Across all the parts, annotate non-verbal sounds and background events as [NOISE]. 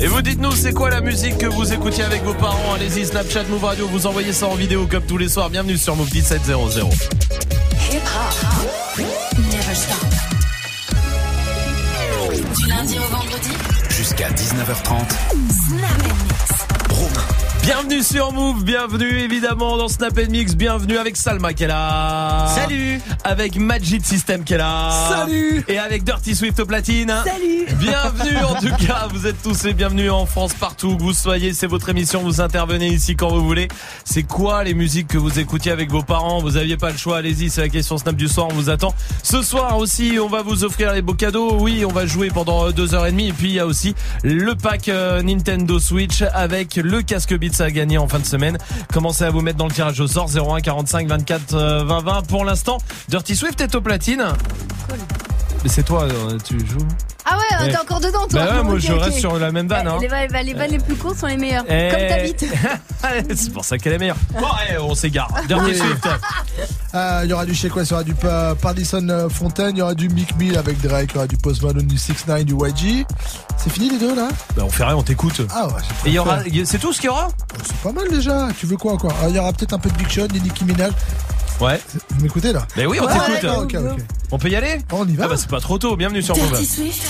Et vous dites-nous, c'est quoi la musique que vous écoutiez avec vos parents? Allez-y, Snapchat, Move Radio, vous envoyez ça en vidéo comme tous les soirs. Bienvenue sur Move 1700. Hip hop, never stop. Du lundi au vendredi, Jusqu'à 19h30. Snap Mix. Bienvenue sur Move, bienvenue évidemment dans Snap Mix, bienvenue avec Salma qui est là. Salut. Avec Magic System qui est là. Salut. Et avec Dirty Swift au platine. Salut. Bienvenue en tout [LAUGHS] cas, vous êtes tous les bienvenus en France partout où vous soyez, c'est votre émission, vous intervenez ici quand vous voulez. C'est quoi les musiques que vous écoutiez avec vos parents? Vous aviez pas le choix, allez-y, c'est la question Snap du soir, on vous attend. Ce soir aussi, on va vous offrir les beaux cadeaux. Oui, on va jouer pendant deux heures et demie et puis il y a aussi le pack euh, Nintendo Switch avec le casque Beats à gagner en fin de semaine. Commencez à vous mettre dans le tirage au sort 01 45 24 euh, 20 20 pour l'instant. Dirty Swift est au platine. Mais c'est toi, euh, tu joues Ah ouais, Ouais. t'es encore dedans toi. Bah ouais, moi je reste sur la même vanne. Eh, Hein. Les, vannes- bah, les vannes les plus courtes sont les meilleures. Eh. Comme ta bite. [LAUGHS] c'est pour ça qu'elle est meilleure. Bon, eh, on s'égare. Dirty Swift. [LAUGHS] Euh, Il y aura du chez quoi Il y aura du Pa- Pardison euh, Fontaine, il y aura du Mick Mill avec Drake, il y aura du Post Malone, du 6 9 du YG. C'est fini les deux là? Bah on fait rien, on t'écoute. Ah ouais, Et il y aura, c'est tout ce qu'il y aura? C'est pas mal déjà. Tu veux quoi encore Il y aura peut-être un peu de Big Sean, des Nicki Minaj. Ouais. Vous m'écoutez là Mais oui, on Ouais, t'écoute. On peut y aller On y va. Ah bah c'est pas trop tôt. Bienvenue sur Move. Dirty Swift,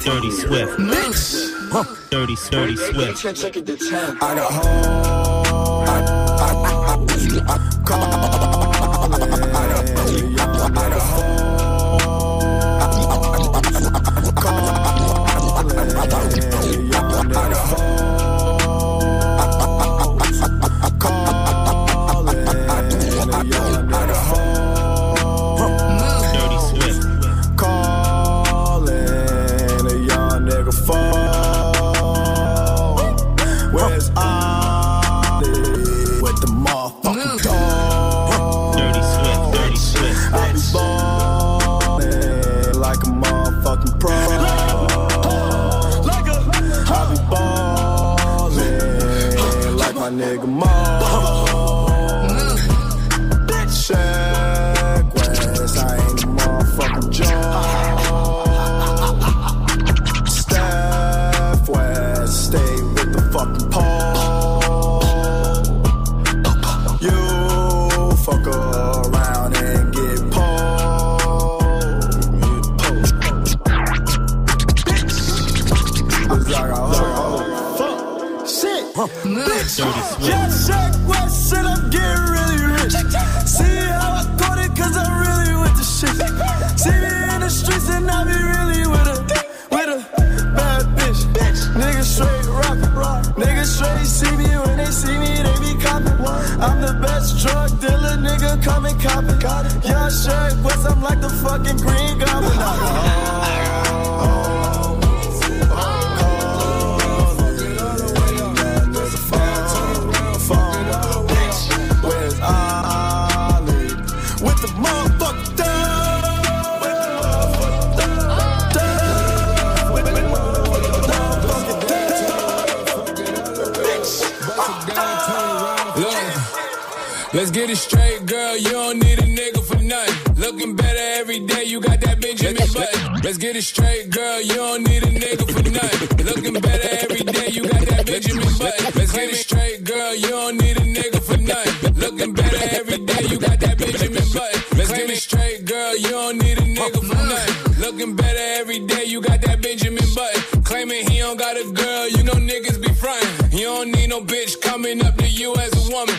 Snap Mix. Dirty Swift. Dirty, dirty Swift. I got home. I, I, I, I, I call it. I got home. Dirty fall. Where's Ollie with the motherfucking dog? Dirty Swift. Dirty Swift. I be ballin' like a motherfucking pro. I be ballin' like my nigga Mo. Bitch, just Shaq West said I'm getting really rich. See how I got it, cause I'm really with the shit. See me in the streets and I be really with a, with a bad bitch. Niggas straight rock, niggas straight see me when they see me, they be copping. I'm the best drug dealer, nigga, come and cop it. Young Shaq West, I'm like the fucking green goblin. Let's get it straight, girl. You don't need a nigga for nothing. Looking better every day. You got that Benjamin Button. Let's get it straight, girl. You don't need a nigga for nothing. Looking better every day. You got that Benjamin Button. Let's get it straight, girl. You don't need a nigga for nothing. Looking better every day. You got that Benjamin Button. Let's get it straight, girl. You don't need a nigga for nothing. Looking better every day. You got that Benjamin Button. Claiming he don't got a girl. You know niggas be frontin'. You don't need no bitch coming up to you as a woman.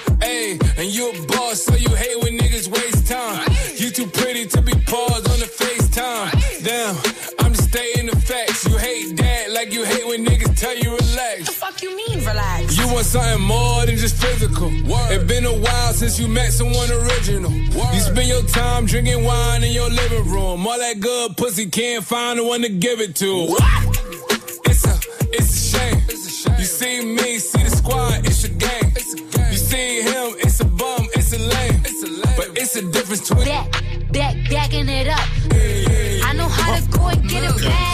Tell you relax. Fuck you mean, relax. You want something more than just physical. It's been a while since you met someone original. You spend your time drinking wine in your living room. All that good pussy can't find the one to give it to. What? It's a, it's a shame. You see me, see the squad, it's a game. You see him, it's a bum, it's a lame. But it's a difference between. Back, back, backing it up. I know how to go and get a bag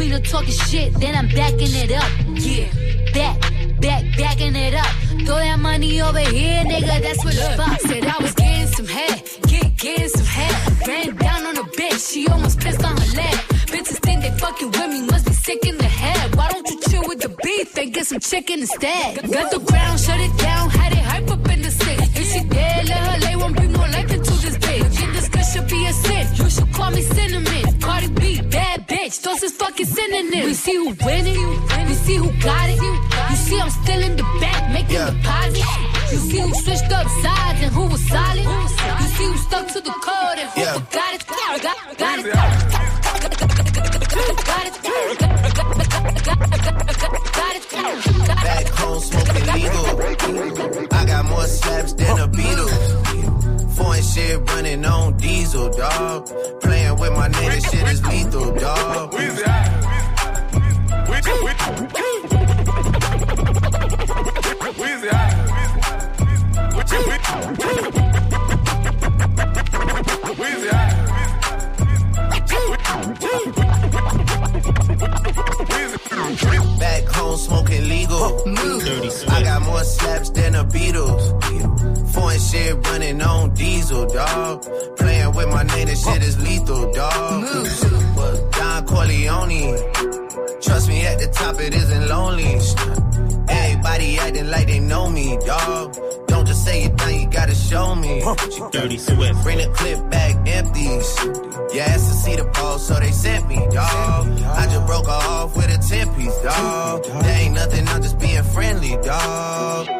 I'm the queen of talking shit, then I'm backing it up. Yeah, back, back, backing it up. Throw that money over here, nigga, that's what the fuck. Said I was getting some head, get, getting some head. Ran down on a bitch, she almost pissed on her leg. Bitches think they fucking with me, must be sick in the head. Why don't you chill with the beef and get some chicken instead? Got the ground, shut it down, had it hype up in the six. If she dead, let her lay, won't bring more life into this bitch. This discuss should be a sin, you should call me cinnamon. Those is fucking synonyms. We see who winning, you, we see who got it. You see I'm still in the back, making deposits. You see who switched up sides and who was solid. You see who stuck to the code and who Yeah. forgot it. Got, got it. Got it. Got it. Back home smoking legal. I got more slaps than the Beatles. Shit running on diesel, dog. Playing with my this shit is lethal, dog. Back Shit running on diesel, dog. Playing with my name, this shit is lethal, dog. Don Corleone. Trust me, at the top it isn't lonely. Everybody acting like they know me, dog. Don't just say it now, you gotta show me. Dirty Swift. Bring the clip back empties. You asked to see the ball, so they sent me, dog. I just broke her off with a 10 piece, dog. There ain't nothing, I'm just being friendly, dog.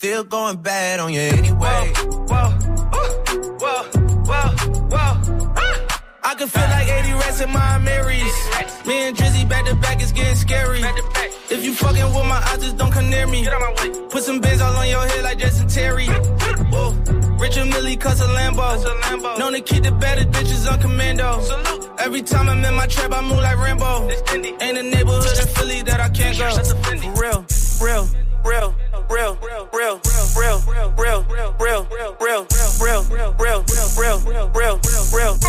Still going bad on you anyway. Whoa, whoa, whoa, whoa. I can feel like 80 rats in my Marys. Me and Drizzy back to back is getting scary. If you fucking with my eyes, just don't come near me. Put some bins all on your head like Jason Terry. Whoa. Richard Millie cuss a Lambo. Known to keep the better bitches on commando. Every time I'm in my trap, I move like Rambo. Ain't a neighborhood in Philly that I can't go. For real, real, real, real, real, real, real, real, real, real, real, real, real, real, real, real, real,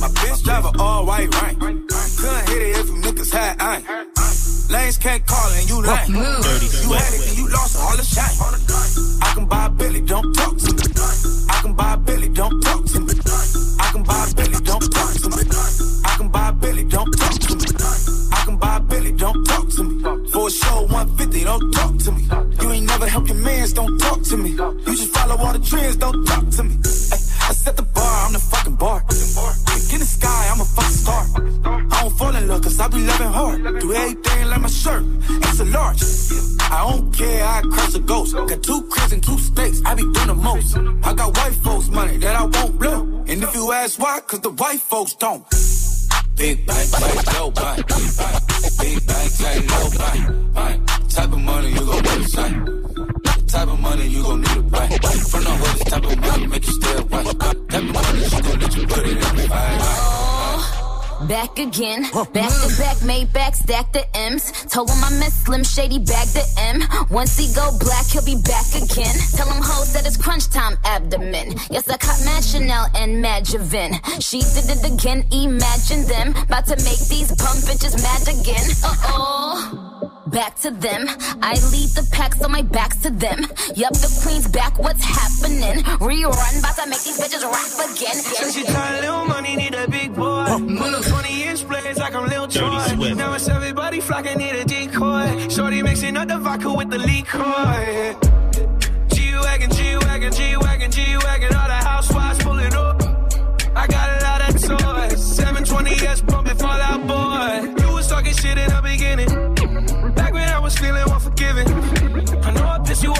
My bitch drive all white rank. Couldn't hit it if them niggas had ain't. Lanes can't call and you lame. Dirty You had it and you lost all the shine. I can buy a Billy, don't talk to me. I can buy a Billy, don't talk to me. I can buy a Billy, don't talk to me. I can buy a Billy, don't talk to me. I can buy a Billy, don't talk to me. For a show 150, don't talk to me. You ain't never help your mans, don't talk to me. You just follow all the trends, don't talk to me. Set the bar, I'm the fucking bar. Kick in the sky, I'm a fucking star. I don't fall in love, cause I be loving hard. Do everything like my shirt, it's a large. I don't care, I crush a ghost. Got two cribs and two states, I be doing the most. I got white folks' money that I won't blow. And if you ask why, cause the white folks don't. Big bank, like low bank. Big Back again, back to back, made back, stack the M's. Told him I miss Slim Shady, bag the M. Once he go black, he'll be back again. Tell him hoes that it's crunch time abdomen. Yes, I caught Mad Chanel and Mad Javin. She did it again, imagine them. About to make these pump bitches mad again. Uh oh. Back to them. I lead the pack, so my back's to them. Yup, the queen's back, what's happening? Rerun, about to make these bitches rap again. So she tired, little money, need a big boy. Pull up 20 inch blades like I'm Lil Dirty Troy. Swift. Now it's everybody flocking, need a decoy. Shorty mixing up the vodka with the liquor. G-Wagon, G-Wagon, G-Wagon, G-Wagon. All the housewives pulling up.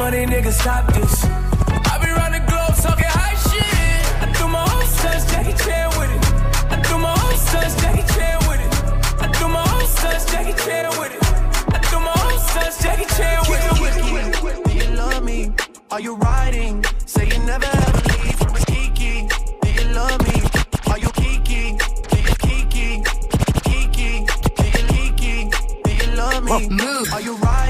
Money, nigga, stop this. I be round the globe talking high shit. I do my own stunts, Jackie Chan with it. I do my own stunts, Jackie Chan with it. I do my own stunts, Jackie Chan with it. I do my own stunts, Jackie Chan with it. Do you love me? Are you riding? Say you never ever leave from Kiki. Do you love me? Are you Kiki? Do you Kiki? Kiki? Do you Kiki? Do you love me? Are you riding?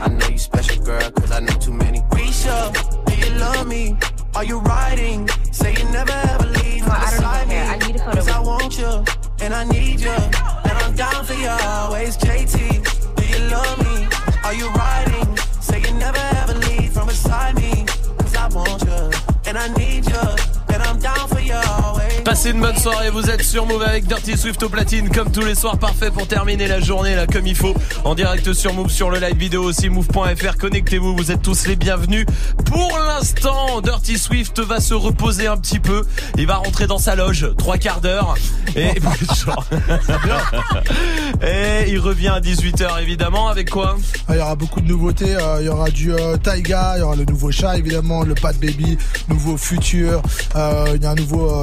I know you special, girl, cause I know too many. Risha, do you love me? Are you riding? Say you never ever leave from I don't beside even me. care. I need a photo Cause I want you and I need you. And I'm down for you always, JT. Do you love me? Are you riding? Say you never ever leave from beside me. Cause I want you and I need you. And I'm down for you always. Passez une bonne soirée, vous êtes sur Move avec Dirty Swift au platine comme tous les soirs, parfait pour terminer la journée là comme il faut. En direct sur Move, sur le live vidéo aussi, move.fr, connectez-vous, vous êtes tous les bienvenus. Pour l'instant, Dirty Swift va se reposer un petit peu, il va rentrer dans sa loge, trois quarts d'heure, et, [LAUGHS] et il revient à 18h évidemment, avec quoi? Ah, Il y aura beaucoup de nouveautés. euh, Il y aura du euh, Taiga, il y aura le nouveau chat évidemment, le Pat Baby, nouveau Future. euh, Il y a un nouveau euh,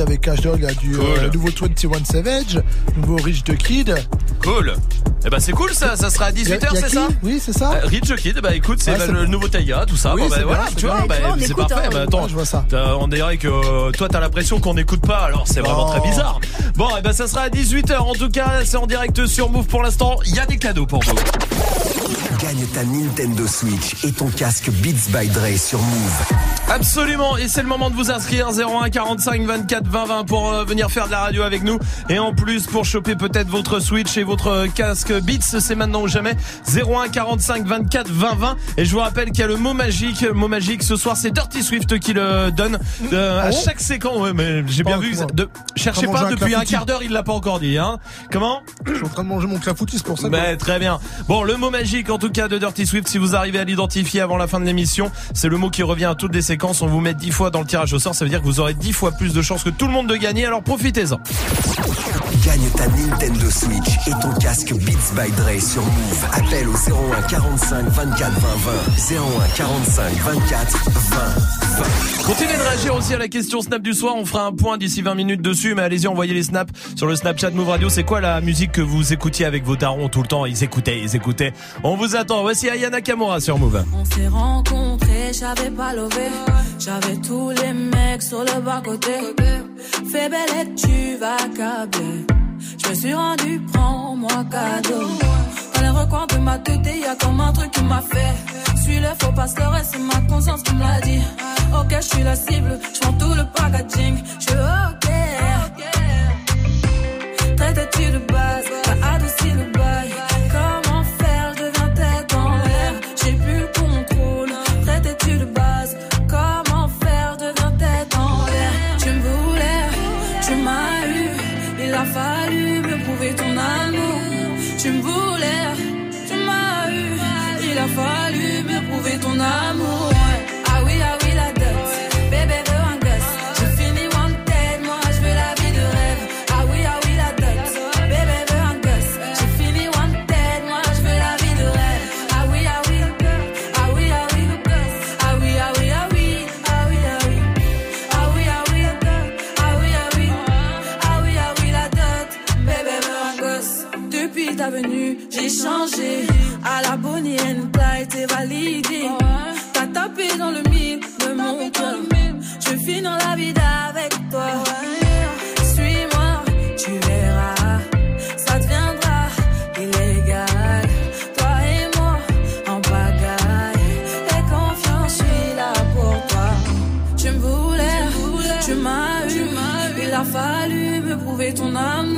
Avec Cash Dog. Il y a du euh, Cool. nouveau 21 Savage, nouveau Rich the Kid. Cool. Eh ben c'est cool ça, ça sera à 18h, Y a- y a c'est ça? Oui, c'est ça. Euh, Rich Kid, bah écoute, c'est bah, le bon. nouveau Taiga, tout ça. Oui, Bon, bah, c'est voilà, tu vois, bah, c'est parfait. hein. Bah, attends, je vois ça. Euh, on dirait que euh, toi t'as l'impression qu'on n'écoute pas, alors c'est vraiment très bizarre. Bon, et ben ça sera à 18h en tout cas, c'est en direct sur Move pour l'instant. Il y a des cadeaux pour vous. Gagne ta Nintendo Switch et ton casque Beats by Dre sur Move. Absolument, et c'est le moment de vous inscrire 01 45 24 20 20 pour euh, venir faire de la radio avec nous. Et en plus pour choper peut-être votre Switch et votre casque Beats, c'est maintenant ou jamais 01 45 24 20 20. Et je vous rappelle qu'il y a le mot magique, le mot magique ce soir c'est Dirty Swift qui le donne euh, à Oh. chaque séquence. Ouais, mais j'ai bien Oh, vu. De... Cherchez pas un depuis un quart d'heure, il l'a pas encore dit. Hein Comment? Je suis en train de manger mon clafoutis, c'est pour ça. mais très bien. Bon, le mot magique en tout tout cas de Dirty Swift. Si vous arrivez à l'identifier avant la fin de l'émission, c'est le mot qui revient à toutes les séquences. On vous met 10 fois dans le tirage au sort. Ça veut dire que vous aurez 10 fois plus de chances que tout le monde de gagner. Alors profitez-en. Gagne ta Nintendo Switch et ton casque Beats by Dre sur Move. Appelle au 01 45 24 20 20. 01 45 24 20 20. Continuez de réagir aussi à la question Snap du soir. On fera un point d'ici 20 minutes dessus. Mais allez-y, envoyez les snaps sur le Snapchat Move Radio. C'est quoi la musique que vous écoutiez avec vos darons tout le temps? Ils écoutaient, ils écoutaient. On vous attend. Voici Ayana Kamura sur Move. On s'est rencontrés, j'avais pas levé. J'avais tous les mecs sur le bas côté. Fais belle et tu vas câbler. Je me suis rendu, prends-moi cadeau. Dans les recoins de ma tête, y a comme un truc qui m'a fait. Suis le faux pasteur et c'est ma conscience qui me l'a dit. Ok, je suis la cible, je prends tout le packaging. Je ok. Traite-tu de base, t'as adouci le bail. À la Bonnie and Clyde, t'es validé. T'as tapé dans le mille de mon cœur. Je vais finir la vie avec toi. Suis-moi, tu verras. Ça deviendra illégal. Toi et moi, en pagaille. Et confiance, je suis là pour toi. Tu me voulais, tu m'as eu. Il a fallu me prouver ton amour.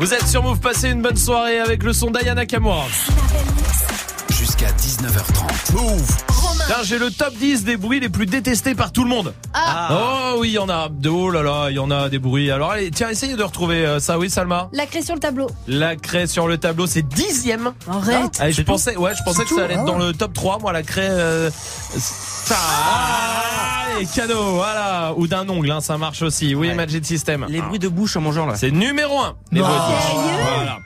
Vous êtes sur Move, passez une bonne soirée avec le son d'Ayana Kamura. Jusqu'à 19h30. Move. Tiens, j'ai le top 10 des bruits les plus détestés par tout le monde. Oh oui, il y en a. Oh là là, il y en a des bruits. Alors allez, tiens, essayez de retrouver euh, ça, oui, Salma. La craie sur le tableau. La craie sur le tableau, c'est dixième. Arrête. Allez, je pensais, ouais, je pensais que ça allait être hein. dans le top 3. Moi, la craie, euh, cadeau, voilà. Ou d'un ongle, hein, ça marche aussi. Oui, Magic System. Les bruits de bouche en mangeant là. C'est numéro 1. Les bruits de bouche. Voilà.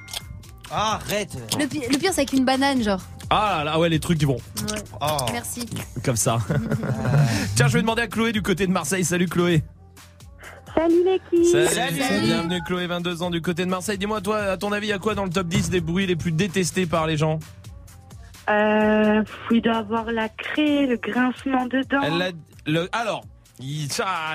Arrête. Le pire, le pire, c'est avec une banane, genre. Ah là là, ouais, les trucs qui vont Ouais. Oh. Merci. comme ça. [LAUGHS] Tiens, je vais demander à Chloé du côté de Marseille. Salut Chloé. Salut l'équipe. Salut, bienvenue Chloé, 22 ans du côté de Marseille. Dis-moi, toi, à ton avis, il y a quoi dans le top 10 des bruits les plus détestés par les gens? Euh, il doit avoir la craie, le grincement de dents. Elle l'a- le, Alors, il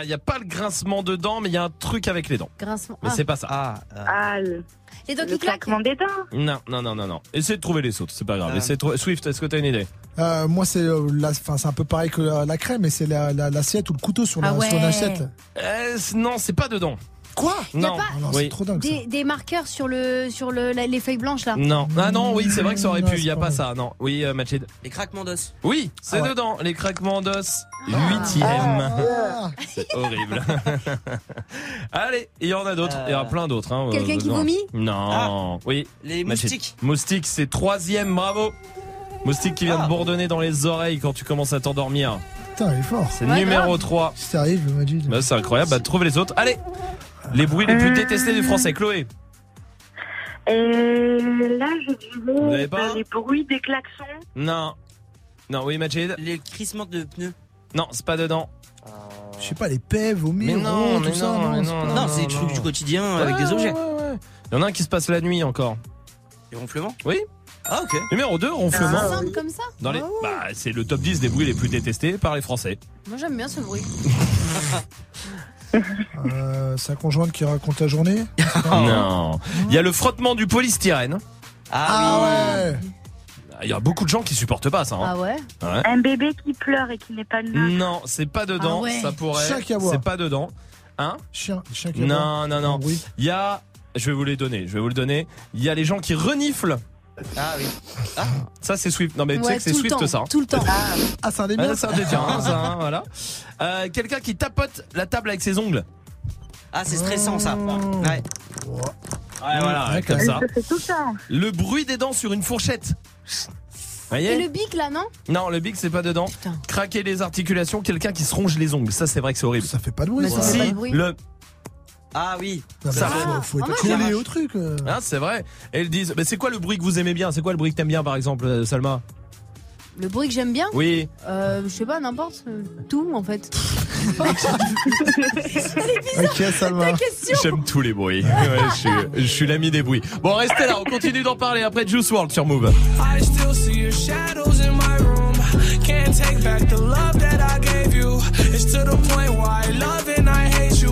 n'y a pas le grincement de dents, mais il y a un truc avec les dents. Grincement. Mais Ah. c'est pas ça. Ah, Ah, le, Les dents le qui claquent. claquement des dents. Non, non, non, non, non. Essayez de trouver les autres, c'est pas grave. Euh. Essayez de trouver- Swift, est-ce que t'as une idée? Euh, moi, c'est euh, la- enfin, c'est un peu pareil que la, la crème, mais c'est la- la- l'assiette ou le couteau sur la, Ah ouais. sur l'assiette. Euh, c- Non, c'est pas dedans. Quoi Non. pas- Oh non, oui. c'est trop dingue. ça. Des, des marqueurs sur le sur le la- les feuilles blanches là. Non. Ah non, oui, c'est vrai que ça aurait Non, pu. Il y a pas pas ça. Non. Oui, euh, Machid. Les craquements d'os. Oui, c'est Ah ouais. dedans. Les craquements d'os. Huitième. Ah. [LAUGHS] C'est horrible. [LAUGHS] Allez, il y en a d'autres. Il y en a plein d'autres. Hein, Quelqu'un euh, qui dedans. vomit Non. Oui. Les Machid. moustiques. Moustique, c'est troisième. Bravo. Moustique qui vient Ah. de bourdonner dans les oreilles quand tu commences à t'endormir. Putain, il est fort. C'est Ouais, numéro grave. 3. Si t'arrives, le Majid. Bah, c'est incroyable. Bah, trouve les autres. Allez. Les bruits les plus détestés du français. Chloé. Et là, je Vous dirais pas euh, les bruits des klaxons. Non. Non, oui, Majid. Les crissements de pneus. Non, c'est pas dedans. Je sais pas, les pèves, vomir, Mais non, tout mais ça. non, non, pas- Non, c'est des trucs du quotidien avec Ouais, des objets. ouais, ouais. Il y en a un qui se passe la nuit encore. Les ronflements? Oui. Ah, ok. Numéro 2, ronflement. C'est simple comme ça. Dans les... bah, c'est le top 10 des bruits les plus détestés par les Français. Moi j'aime bien ce bruit. [LAUGHS] Euh, sa conjointe qui raconte la journée. [LAUGHS] Non. Il y a le frottement du polystyrène. Ah ouais. Il y a beaucoup de gens qui supportent pas ça. hein. Ah ouais. Ouais. Un bébé qui pleure et qui n'est pas neuf. Non, c'est pas dedans. Ah ouais. Ça pourrait. Chien qui aboie. C'est pas dedans. Hein Chien, chien qui aboie. Non, non, non. Oui. Il y a. Je vais vous les donner. Je vais vous le donner. Il y a les gens qui reniflent. Ah oui. Ça, c'est Swift. Non, mais tu sais que c'est Swift temps, ça. hein. Tout le temps. Ah, c'est un des Ah, c'est hein, ça, hein, voilà. Euh, Quelqu'un qui tapote la table avec ses ongles. Ah, c'est stressant ça. Oh. Ouais. Ouais, voilà, Ouais, comme ça. Le bruit des dents sur une fourchette. Et Voyez le bic là non? Non, le big c'est pas dedans. Putain. Craquer les articulations, quelqu'un qui se ronge les ongles. Ça, c'est vrai que c'est horrible. Ça fait pas de bruit, Mais ça. ça fait pas de bruit. le. Ah oui. Non, mais Ça- faut, faut Ah, être moi, collé au truc. euh. Hein, c'est vrai. Et ils disent, mais c'est quoi le bruit que vous aimez bien? C'est quoi le bruit que t'aimes bien, par exemple, euh, Salma? Le bruit que j'aime bien? Oui. euh, Je sais pas, n'importe. Tout en fait. [LAUGHS] Ok, Salma. Question J'aime tous les bruits. Ouais, je suis, je suis l'ami des bruits. Bon, restez là, on continue d'en parler après Juice World sur Move. I still see your shadows in my room. Can't take back the love that I gave you. It's to the point where I love and I hate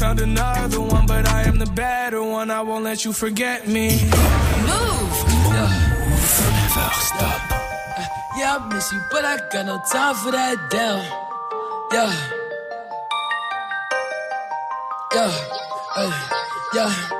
Found another one, but I am the better one. I won't let you forget me. Move. Move. Never stop. Yeah, I miss you, but I got no time for that. Damn. Yeah. Yeah. Ay, yeah.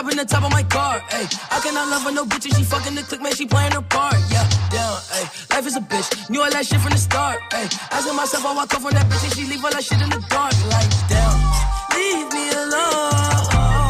Cool, dropping the top of my car, ay. I cannot love her, no bitch, and she fucking the click, man, she playing her part, yeah. Down, ay. Life is a bitch, knew all that shit from the start, ay. Asking myself, I I off from that bitch, and she leave all that shit in the dark, like, damn. Leave me alone,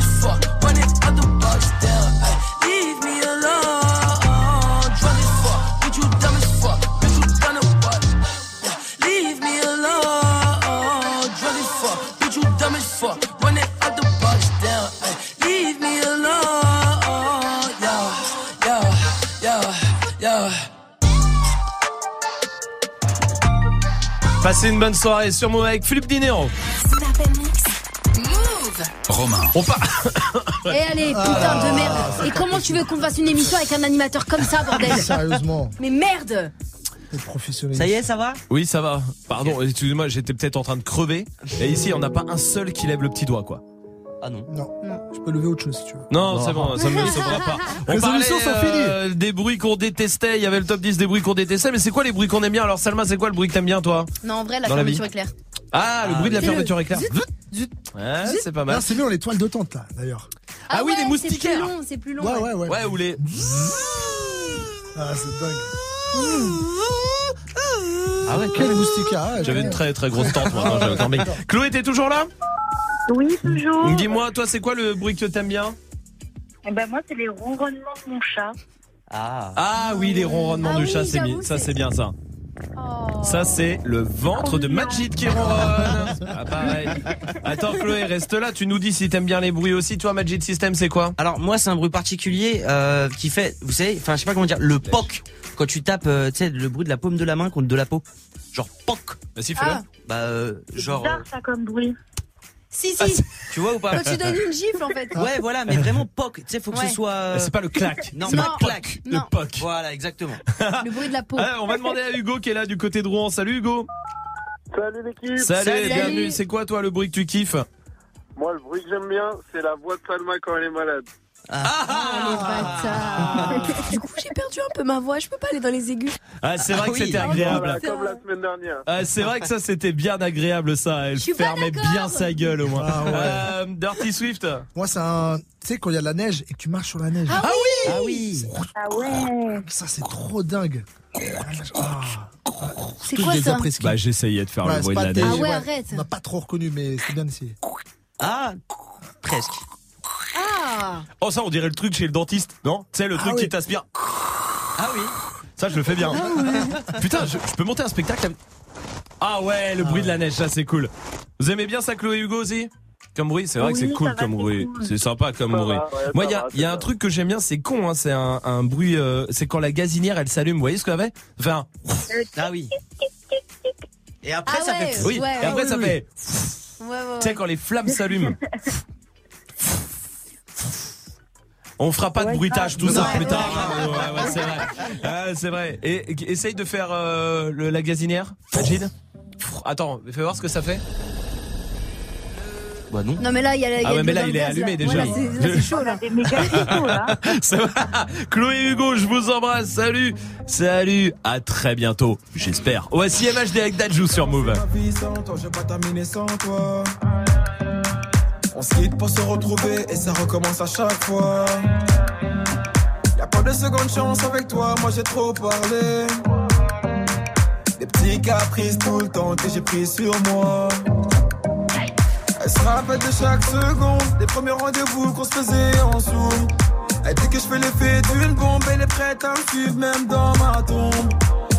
Passez une bonne soirée sur Move avec Philippe Dinero. Romain. On part. Et allez, putain de merde. Et comment tu veux qu'on fasse une émission avec un animateur comme ça, bordel? Sérieusement, Mais merde. Ça y est, ça va? Oui, ça va. Pardon, excusez-moi, j'étais peut-être en train de crever. Et ici, on n'a pas un seul qui lève le petit doigt, quoi. Ah non. Non, je peux lever autre chose si tu veux. Non, c'est bon, ça me sauvera pas. [LAUGHS] On Les parlait sont euh, des bruits qu'on détestait. Il y avait le top 10 des bruits qu'on détestait. Mais c'est quoi les bruits qu'on aime bien? Alors, Salma, c'est quoi le bruit que t'aimes bien, toi? Non, en vrai, la Dans la fermeture vie. éclair. Ah, le bruit de la fermeture éclair. zut, zut. Ouais, c'est pas mal. Non, c'est mieux, les toiles de tente là, d'ailleurs. Ah oui, les moustiquaires. C'est plus long, c'est plus long. Ouais, ouais, ouais. Ouais, ou les. Ah, c'est dingue. Ah ouais, Quel moustiquaire ah, J'avais une très très grosse tente, moi. non, j'avais dormi. Chloé, t'es toujours là? Oui, toujours. Dis-moi, toi, c'est quoi le bruit que t'aimes bien Eh ben, moi, c'est les ronronnements de mon chat. Ah. Ah oui, les ronronnements Ah du oui, chat, c'est j'avoue, bien. Ça, c'est- c'est bien ça. Oh. Ça, c'est le ventre de Majid qui ronronne. Ah, pareil. Attends, Chloé, reste là. Tu nous dis si t'aimes bien les bruits aussi. Toi, Majid System, c'est quoi Alors moi c'est un bruit particulier euh, qui fait, vous savez, enfin je sais pas comment dire, le poc quand tu tapes, euh, tu sais, le bruit de la paume de la main contre de la peau, genre poc. Vas-y, fais-le. Ah. Bah euh, genre, Bizarre, ça, comme bruit. Si, Ah, si. tu vois ou pas Quand tu donnes une gifle, en fait. Ouais voilà, mais vraiment poc. Tu sais, faut que Ouais. ce soit. euh, C'est pas le clac. Non, c'est pas le clac. le poc. Voilà, exactement. Le bruit de la peau. Ah, on va demander à Hugo qui est là du côté de Rouen. Salut Hugo. Salut l'équipe Salut, Salut. bienvenue. C'est quoi toi le bruit que tu kiffes? Moi, le bruit que j'aime bien, c'est la voix de Salma quand elle est malade. Du coup, j'ai perdu un peu ma voix. Je peux pas aller dans les aigus. Ah, c'est vrai Ah que oui. c'était Ah, agréable. Voilà, comme la semaine dernière. Ah, c'est vrai que ça c'était bien agréable ça. Elle fermait bien sa gueule au moins. Ah ouais. Euh, Dirty Swift. Moi, c'est un. Tu sais, quand il y a de la neige et que tu marches sur la neige. Ah oui Ah oui. Ah ouais. Ça, c'est trop dingue. Ah. C'est quoi les ça. Bah j'essayais de faire Ouais, le bruit de la neige. Ah ouais, arrête. On n'a pas trop reconnu, mais c'est bien essayé. Ah, presque. Ah Oh ça on dirait le truc chez le dentiste, non Tu sais le truc oui. qui t'aspire. Ah oui. Ça je le fais bien. [LAUGHS] Putain, je, je peux monter un spectacle. avec- Ah ouais, le bruit de la neige, ça c'est cool. Vous aimez bien ça Chloé Hugo aussi? Comme bruit, c'est vrai que c'est cool comme c'est bruit. cool. C'est sympa comme bruit. va, ouais, Moi, il y a, va, y a un truc que j'aime bien, c'est con, hein, c'est un, un bruit. euh, c'est quand la gazinière elle s'allume. Vous voyez ce que ça fait Enfin, [LAUGHS] Ah oui. Et après, Ah ça ouais. fait. oui. ouais, et après ça oui, fait. Ouais, [LAUGHS] ouais, Tu sais quand les flammes s'allument. On fera pas de bruitage tout ça Ouais, plus tard. hein. Ouais, ouais, c'est vrai. Ah, c'est vrai. Et, essaye de faire euh, le, la gazinière, Majid. Attends, fais voir ce que ça fait. Bah non. Non mais là il y a, il y a Ah ouais, mais là, il est allumé là. déjà. Ouais, là, c'est- là, c'est chaud là. [LAUGHS] Ça va Chloé Hugo, je vous embrasse. Salut. Salut. À très bientôt. J'espère. Voici MHD avec Dajou sur Move. On se quitte pour se retrouver et ça recommence à chaque fois. Y'a pas de seconde chance avec toi, moi j'ai trop parlé. Des petits caprices tout le temps que j'ai pris sur moi. Elle se rappelle de chaque seconde, des premiers rendez-vous qu'on se faisait en zoom. Elle dit que je fais l'effet d'une bombe, elle est prête à me suivre même dans ma tombe.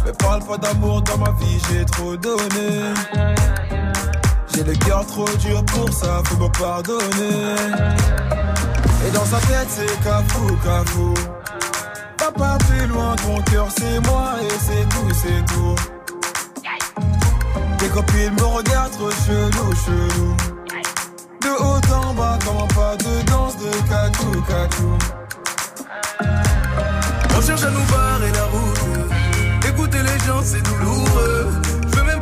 Mais parle pas d'amour dans ma vie, j'ai trop donné. J'ai le cœur trop dur pour ça, faut me pardonner. Et dans sa tête, c'est cafou, cafou. Papa, plus loin, ton cœur, c'est moi et c'est tout, c'est tout. Tes copines me regardent trop chelou, chelou. De haut en bas, comment pas de danse de cacou, cacou. On cherche à nous barrer la route. Écouter les gens, c'est douloureux.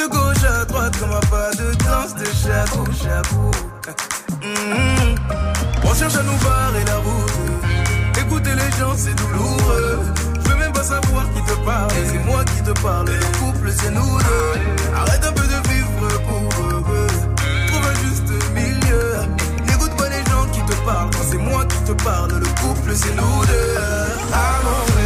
De gauche à droite, comme un pas de danse de chabou, chabou. Hum, On cherche à nous barrer la route. Écouter les gens, c'est douloureux. Je veux même pas savoir qui te parle. C'est moi qui te parle. Le couple, c'est nous deux. Arrête un peu de vivre pour eux. Trouve un juste milieu. N'écoute pas les gens qui te parlent. C'est moi qui te parle, le couple, c'est nous deux. Ah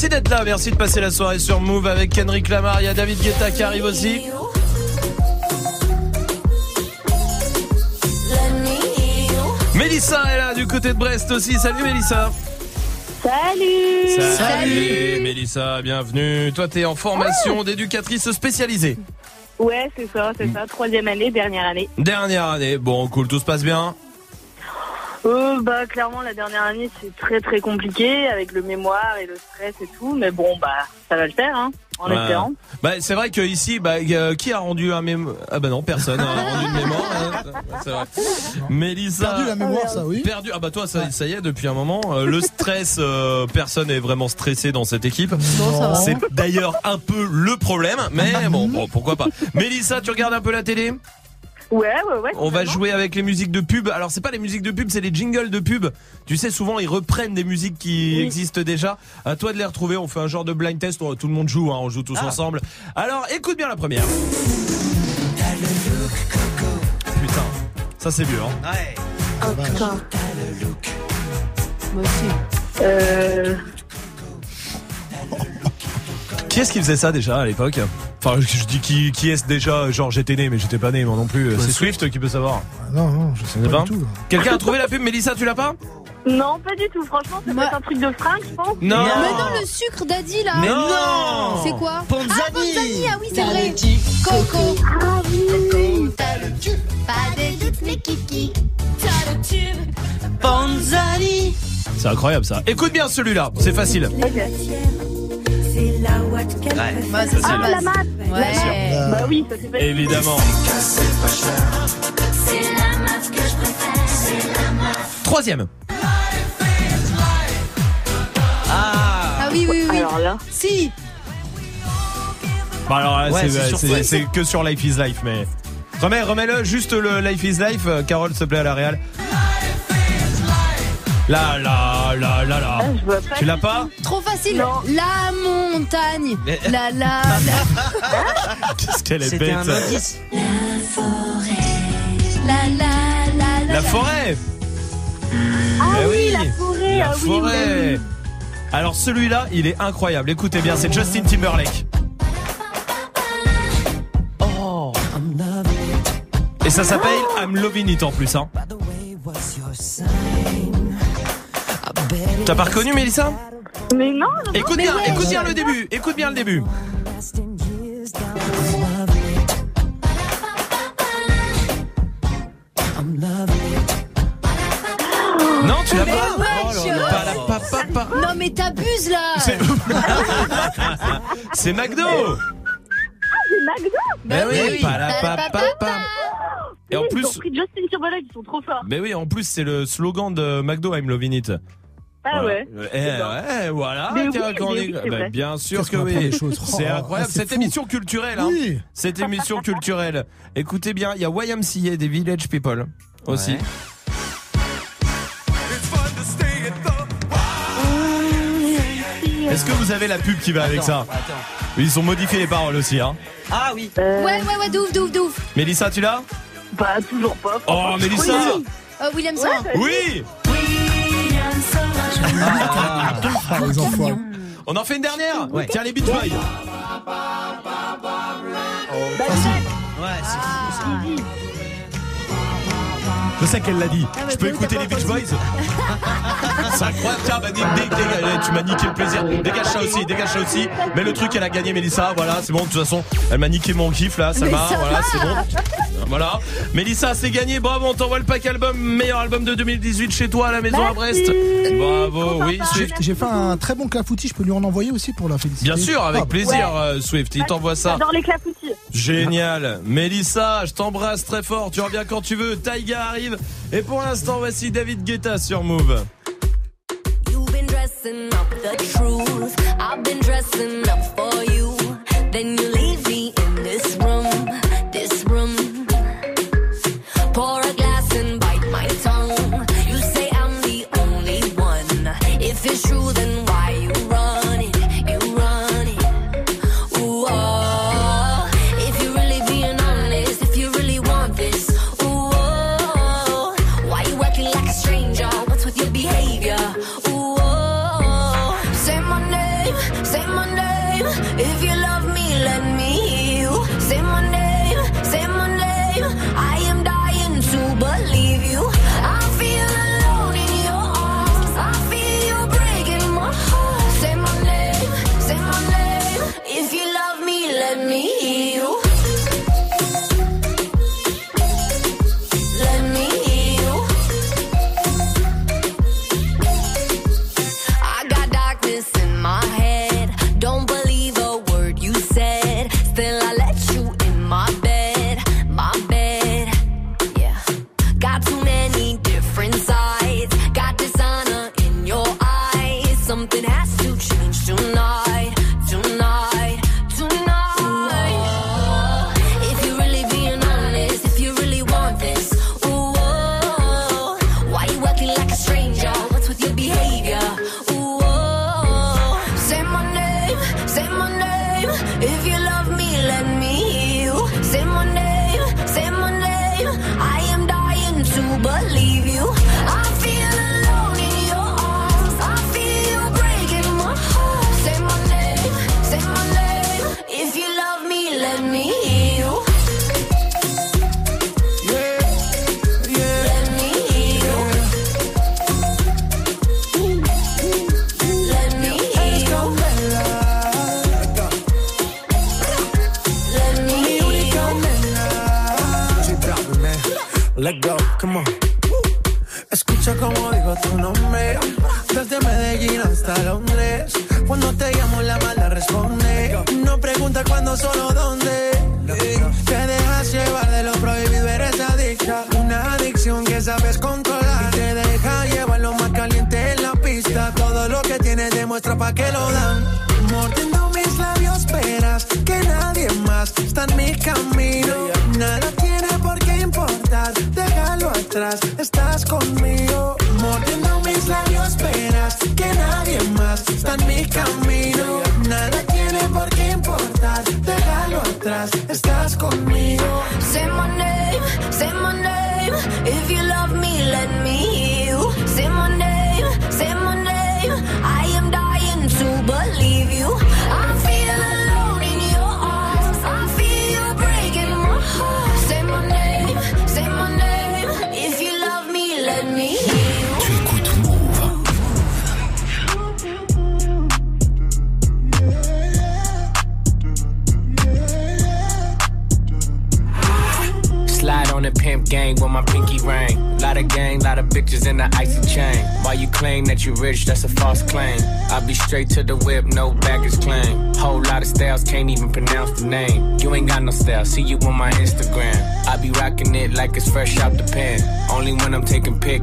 Merci d'être là, merci de passer la soirée sur Move avec Kendrick Lamar. Il y a David Guetta qui arrive aussi. Mélissa est là du côté de Brest aussi. Salut Mélissa. Salut Salut Mélissa, bienvenue. Toi t'es en formation d'éducatrice spécialisée. Ouais, c'est ça, c'est ça. Troisième année, dernière année. Dernière année. Bon, cool, tout se passe bien. Euh, bah, clairement, la dernière année, c'est très très compliqué avec le mémoire et le stress et tout. Mais bon, bah, ça va le faire, hein, en Ouais. espérant. Bah, c'est vrai que ici, bah, euh, qui a rendu un mémoire Ah bah non, personne a rendu une mémoire. hein. [LAUGHS] C'est vrai. Mélissa. Perdu la mémoire, ça, oui. Perdu. Ah bah toi, ça, ça y est, depuis un moment. Euh, le stress, euh, personne n'est vraiment stressé dans cette équipe. ça va. C'est d'ailleurs un peu le problème, mais bon, bon, pourquoi pas. Mélissa, tu regardes un peu la télé? Ouais, ouais, ouais. On va jouer avec les musiques de pub. Alors c'est pas les musiques de pub, c'est les jingles de pub. Tu sais, souvent ils reprennent des musiques qui existent déjà. À toi de les retrouver. On fait un genre de blind test. Tout le monde joue, hein, on joue tous ensemble. Alors écoute bien la première. Putain, ça c'est vieux. Hein. Ouais. Moi aussi. Euh. Qui est-ce qui faisait ça déjà à l'époque? Enfin, je dis qui, qui est-ce déjà? Genre j'étais né, mais j'étais pas né moi non plus. C'est Swift qui peut savoir. Non, non, je sais sais pas pas. du tout. Quelqu'un a trouvé la pub Mélissa, tu l'as pas? Non, pas du tout. Franchement, ça peut être un truc de fringue, je pense. Non. Mais non, le sucre daddy là. Mais non. C'est quoi? Ponzani. Ah, Ponzani, ah oui, c'est vrai. Coco. Ah oui. T'as le tube. Pas des doutes, mais kiki. T'as le tube. Panzani. C'est incroyable ça. Écoute bien celui-là, c'est facile. C'est qu'elle Ouais. c'est Ah, la mat. Ouais. Bah oui, ça Évidemment. C'est la meuf que je préfère. C'est la meuf. Troisième. Ah. Ah oui, oui, oui. Alors là. Si. Bah alors là, Ouais, c'est- que sur Life is Life, mais. Remets, remets-le, juste le Life is Life, euh, Carole, s'il te plaît, à la réal. Là, là, là, là, là. Ah, je vois pas. Tu l'as pas Trop facile. Non. La montagne. Mais- La la. la. [LAUGHS] Qu'est-ce qu'elle est C'était bête. un indice. La la la la. La forêt Ah Eh oui, la forêt. La ah oui, forêt oui, Alors celui-là, il est incroyable. Écoutez bien, c'est Justin Timberlake. Oh. Et ça s'appelle I'm Loving It en plus. Hein. T'as pas reconnu Mélissa Mais non, non, Écoute mais bien, ouais, écoute bien le début, écoute bien le début. Non, tu l'as Mais pas Oh pas Non mais t'abuses là C'est- [LAUGHS] McDo C'est McDo Ben oui, oui. pas la pa- pa- pa- Et en Ils plus, ont pris Justin Timberlake, ils sont trop forts. ben oui, en plus c'est le slogan de McDo, I'm loving it. Ah Voilà. ouais. Eh ouais, voilà. Mais tiens, oui, quand on mais est- oui, c'est ben, vrai. bien sûr Qu'est-ce que qu'on apprend oui. des choses. C'est Oh, incroyable. c'est Cette fou. émission culturelle, hein. Oui. Cette émission culturelle. Écoutez bien, il y a YMCA des Village People aussi. Ouais. Est-ce que vous avez la pub qui va avec ça Attends, attends. Ils ont modifié les paroles aussi, hein. Ah oui. Euh, Ouais ouais ouais douf douf douf Mélissa, tu l'as? Bah, toujours pas. Oh. Mélissa Oui. Euh, Williamson Ouais, ça- Oui Ah, les enfoirés. On en fait une dernière Ouais. Tiens les Beach Boys Bah, Ouais, c'est fou ça. Je sais qu'elle l'a dit. Ah, Je peux écouter les Beach Boys [LAUGHS] C'est incroyable. Tiens, bah, tu m'as niqué le plaisir. Dégage ça aussi, dégage ça aussi. Mais le truc, elle a gagné Mélissa. Voilà, c'est bon. De toute façon, elle m'a niqué mon kiff là. Ça ça Voilà, va. c'est bon. Voilà. Mélissa, c'est gagné. Bravo, on t'envoie le pack album. Meilleur album de 2018 chez toi à la maison à Brest. Bravo. Oui, J'ai- Swift. J'ai fait un très bon clafoutis, je peux lui en envoyer aussi pour la féliciter. Bien sûr, avec Ah, plaisir, euh, Swift. Il t'envoie ça. J'adore les clafoutis. Génial. Mélissa, je t'embrasse très fort. Tu reviens quand tu veux. Taïga arrive. Et pour l'instant, voici David Guetta sur Move.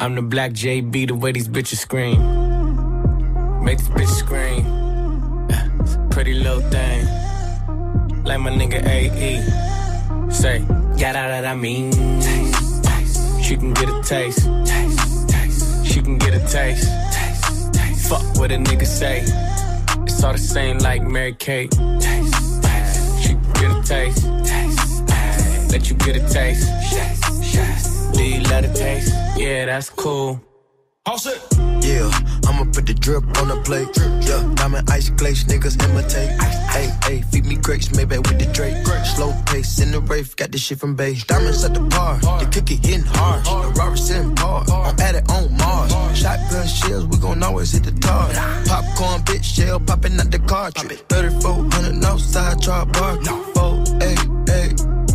I'm the black JB, the way these bitches scream. Make this bitch scream. [LAUGHS] Pretty little thing like my nigga AE. Say, yeah, that I mean. Taste, taste. She can get a taste. taste. She can get a taste. Fuck what a nigga say. It's all the same like Mary Kate. She can get a taste. Let you get a taste. Taste, taste. Do you let it taste? Yeah, that's cool. All set. Yeah, I'ma put the drip on the plate. Yeah, diamond ice glaze, niggas imitate. Hey, hey, feed me grapes, maybe with the Drake. Slow pace in the rave, got this shit from Bay. Diamonds at the bar, the cookie hitting hard. The Robert sitting par, I'm at it on Mars. Shotgun shells, we gon' always hit the tar. Popcorn, bitch, shell popping out the cartridge. 3400 outside, try bar. Four, eight, eight.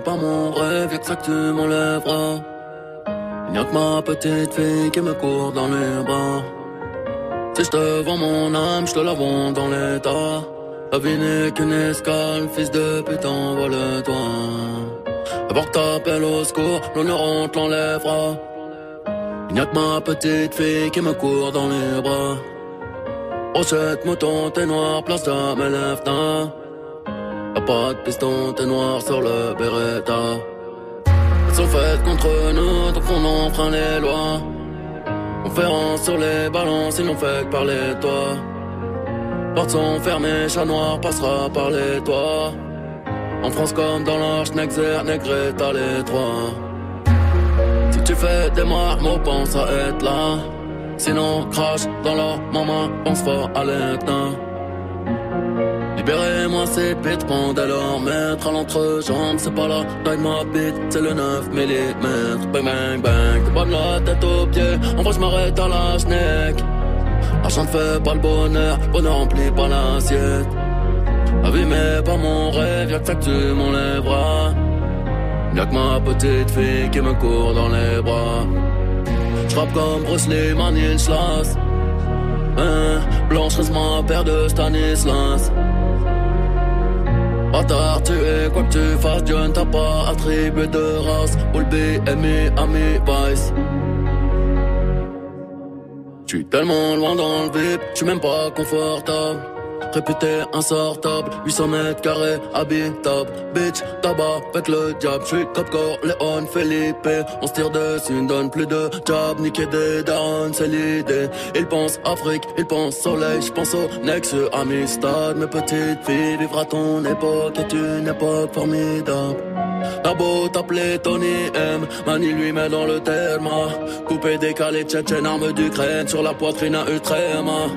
Pas mon rêve, y'a que ça que tu m'enlèveras. Il n'y a que ma petite fille qui me court dans les bras. Si je te vends mon âme, je te la vends dans l'état. La vie n'est qu'une escale, fils de pute, envole-toi. Avant que t'appelles au secours, l'honneur on te l'enlèvera. Il n'y a que ma petite fille qui me court dans les bras. Rochette, mouton, t'es noir, place de mes lèvres, Y'a pas de piston, t'es noir sur le Beretta. Elles sont faites contre nous, donc on enfreint les lois. Conférence sur les balances, ils n'ont fait que parler toi. Portes sont fermées, chat noir passera par les toits. En France comme dans l'Arche, Nexer, Negré, t'as les trois. Si tu fais des marmots, pense à être là. Sinon, crache dans leur maman, pense fort à l'éteint. Libérez-moi ces pendant leur maître à l'entrejambe, c'est pas la taille ma bite, c'est le 9 mm. Bang bang bang, t'es pas de la tête aux pieds, en vrai m'arrête à la schneck. L'argent ne fait pas le bonheur, bonheur remplit pas l'assiette. Abîmé par mon rêve, y'a que ça que tu m'enlèveras. Y'a que ma petite fille qui me court dans les bras. J'rappe comme Bruce Lee, Manil Schloss. Hein, Blanche ma paire de Stanislas. Bâtard, tu es quoi que tu fasses, Dieu ne t'a pas attribué de race. All B, Ami, Ami, Vice. J'suis tellement loin dans le vip, j'suis même pas confortable. Réputé insortable, 800 mètres carrés, habitable. Bitch, tabac avec le diable. J'suis Cap Léon, Felipe. On se tire dessus, ne donne plus de job. Niquer des darons, c'est l'idée. Ils pensent Afrique, ils pensent soleil. J'pense au Nex, Amistad. Mes petites filles, vivre ton époque est une époque formidable. T'as beau t'appeler Tony M, Mani lui met dans le terme. Coupé, décalé, tchétchène, arme d'Ukraine sur la poitrine à Ultrema.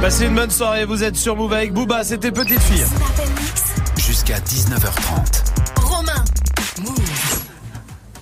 Passez une bonne soirée, vous êtes sur Move avec Booba, c'était Petite Fille. Jusqu'à 19h30. Romain.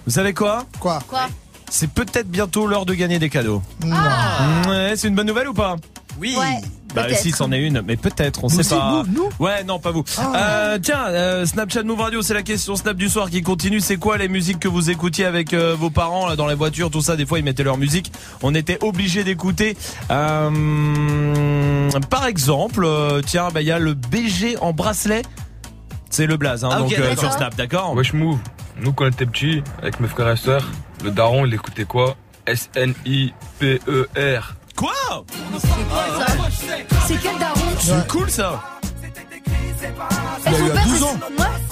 Vous savez quoi Quoi Quoi C'est peut-être bientôt l'heure de gagner des cadeaux. Ouais, c'est une bonne nouvelle ou pas Oui. Ouais. Bah si, c'en est une, mais peut-être, on Nous sait pas. nous, nous Ouais, non, pas vous. Euh, tiens, euh, Snapchat Move Radio, c'est la question Snap du soir qui continue. C'est quoi les musiques que vous écoutiez avec euh, vos parents là, dans les voitures, tout ça? Des fois, ils mettaient leur musique. On était obligés d'écouter. Euh, par exemple, euh, tiens, bah il y a le BG en bracelet. C'est le blaze, hein, Ah, donc euh, sur Snap, d'accord? Wesh Move, nous quand on était petits, avec mes frères et sœurs, le daron il écoutait quoi? S-N-I-P-E-R. Quoi? C'est quel daron C'est cool ça Il y a eu à 12 ans.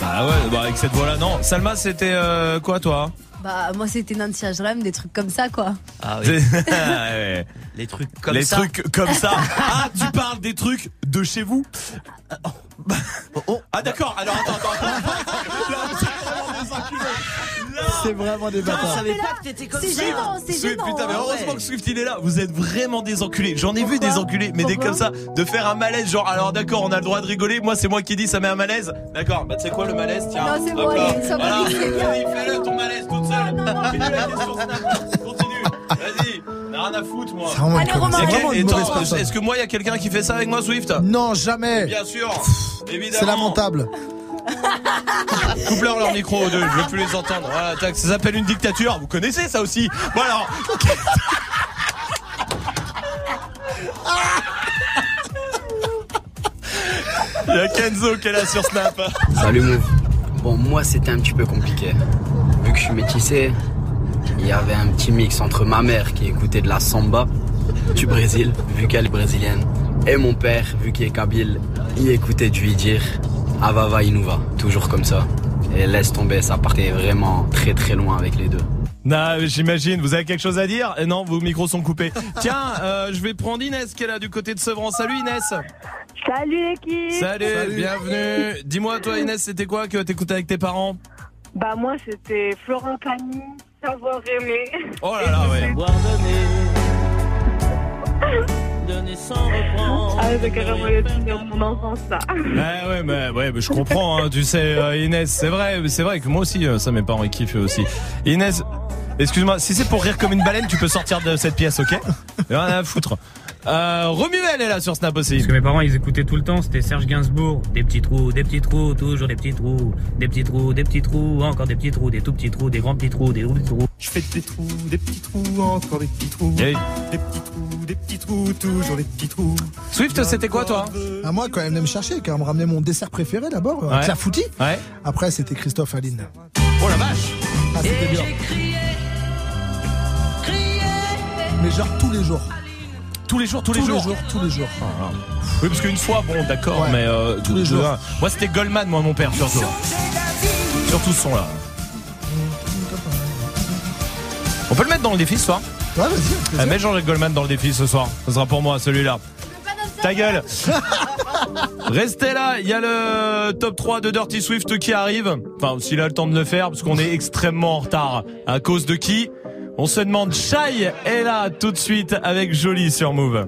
Ah ouais, bah avec cette voix-là, non. Salma, c'était euh, quoi toi Bah, moi, c'était Nancy Ajram, des trucs comme ça, quoi. Ah C'est- [LAUGHS] oui. Ouais. Les trucs comme les ça. trucs comme ça. [LAUGHS] Ah, tu parles des trucs de chez vous Ah d'accord, alors attends, attends, attends. [LAUGHS] Là, c'est vraiment des enculés. Là. C'est vraiment des Putain, je bâtards. savais pas que t'étais comme C'est ça. gênant, c'est Swift, gênant. putain, mais hein. heureusement que Swift il est là. Vous êtes vraiment des enculés. J'en ai vu des enculés, mais des comme ça, de faire un malaise, genre, alors d'accord, on a le droit de rigoler. Moi, c'est moi qui dis, ça met un malaise. D'accord, bah tu sais quoi le malaise Tiens. Non, c'est. Vas-y, fais-le ton malaise toute seule. Continue la question Snap. Continue. Vas-y. N'a rien à foutre, moi. Allez, Romain. Est-ce que moi, il y a quelqu'un qui fait ça avec moi, Swift? Non, jamais. Bien sûr, évidemment. C'est lamentable. [LAUGHS] Coupe-leur leur micro aux deux, je veux plus les entendre. Voilà, ça s'appelle une dictature. Vous connaissez ça aussi Bon alors. [LAUGHS] Il y a Kenzo qui est là sur Snap. Salut Move. Bon, moi c'était un petit peu compliqué. Vu que je suis métissé, il y avait un petit mix entre ma mère qui écoutait de la samba du Brésil, vu qu'elle est brésilienne, et mon père, vu qu'il est kabyle, il écoutait du Idir, Avava Inuva, toujours comme ça. Et laisse tomber, ça partait vraiment très très loin avec les deux. J'imagine, vous avez quelque chose à dire? Eh Non, vos micros sont coupés. Tiens, [LAUGHS] euh, je vais prendre Inès qui est là du côté de Sevran. Salut Inès. Salut l'équipe Salut, bienvenue. Dis-moi, toi Inès, c'était quoi que t'écoutais avec tes parents? Bah moi c'était Florent Pagny, Savoir aimer. Oh là là, ouais. [LAUGHS] Ah c'est carrément le de mon enfance ça. Ouais, ouais, mais, ouais, mais je comprends, hein, tu sais, euh, Inès, c'est vrai, c'est vrai que moi aussi, euh, ça mes parents ils kiffent aussi. Inès, excuse-moi, si c'est pour rire comme une baleine, tu peux sortir de cette pièce, ok? Rien à foutre. Euh, Romuel est là sur Snap aussi. Parce que mes parents ils écoutaient tout le temps, c'était Serge Gainsbourg. Des petits trous, des petits trous, toujours des petits trous. Des petits trous, des petits trous, encore des petits trous, des tout petits trous, des grands petits trous, des gros petits trous. Je fais des trous, des petits trous, encore des petits trous. Hey. Des petits trous, des petits trous, toujours des petits trous. Swift, c'était quoi toi Ah, moi, quand elle venait me chercher, quand elle me ramenait mon dessert préféré d'abord, Ouais. Clafoutis. Ouais. Après, c'était Christophe Aline. Oh la vache Ah, c'était bien. Mais genre tous les jours. Tous les jours, tous les Tous les jours. jours, tous les jours. Oui, parce qu'une fois, bon, d'accord, Ouais. mais euh, Tous les jours. Moi, c'était Goldman, moi, mon père, surtout. Surtout ce son-là. On peut le mettre dans le défi ce soir Ouais, vas-y. Ah, Mets Jean-Jacques Goldman dans le défi ce soir. Ce sera pour moi, celui-là. Ta gueule [LAUGHS] Restez là, il y a le top 3 de Dirty Swift qui arrive. Enfin, s'il a le temps de le faire, parce qu'on est extrêmement en retard. À cause de qui? On se demande, Shai est là tout de suite avec Jolie sur Move.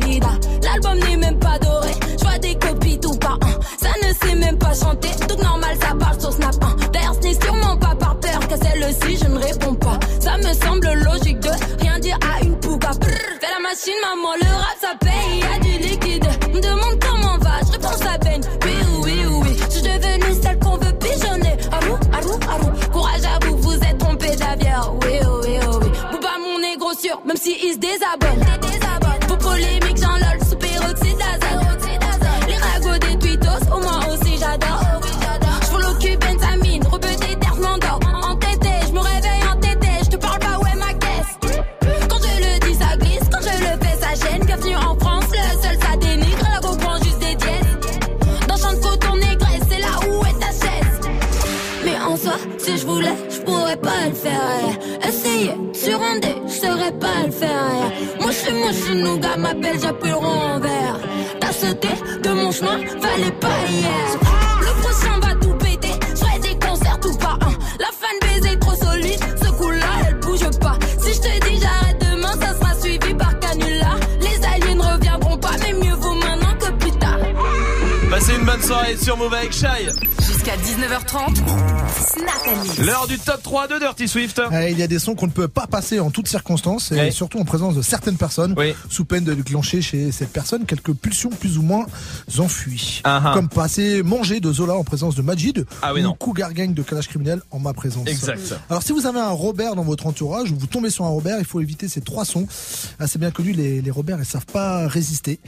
L'album n'est même pas doré. Je vois des copies tout par un. Ça ne sait même pas chanter. Tout normal, ça parle sur Snap 1. D'ailleurs, ce n'est sûrement pas par peur que celle-ci, je ne réponds pas. Ça me semble logique de rien dire à une pouga. Fais la machine, maman, le rap, ça paye. Y a du liquide. Me demande comment va, je réponds à peine. Oui, oui, oui. Je suis devenue celle qu'on veut pigeonner. Allô, allô, allô. Courage à vous, vous êtes trompé d'avion. Oui, oui, oui. Bouba mon négro sûr, même si il se désabonne. Moi, je suis moi, je suis nougat, m'appelle, j'appuie le rond en vert. T'as sauté de mon chemin, fallait pas hier. Le prochain va tout péter, ferai des concerts tout pas un. La fan baiser trop solide, ce coup-là, elle bouge pas. Si je te dis j'arrête demain, ça sera suivi par canular. Les aliens ne reviendront pas, mais mieux vaut maintenant que plus tard. Passez une bonne soirée sur Move avec Shai. Jusqu'à 19h30, Snap and Mix. L'heure du top 3 de Dirty Swift. Eh, il y a des sons qu'on ne peut pas passer en toutes circonstances et surtout en présence de certaines personnes, sous peine de déclencher chez cette personne quelques pulsions plus ou moins enfuies. Ah ah. Comme passer manger de Zola en présence de Majid Ah oui, ou non. Cougar Gang de Kalash Criminel en ma présence. Exact. Alors si vous avez un Robert dans votre entourage ou vous tombez sur un Robert, il faut éviter ces trois sons. Assez bien connu, les, les Robert ils savent pas résister.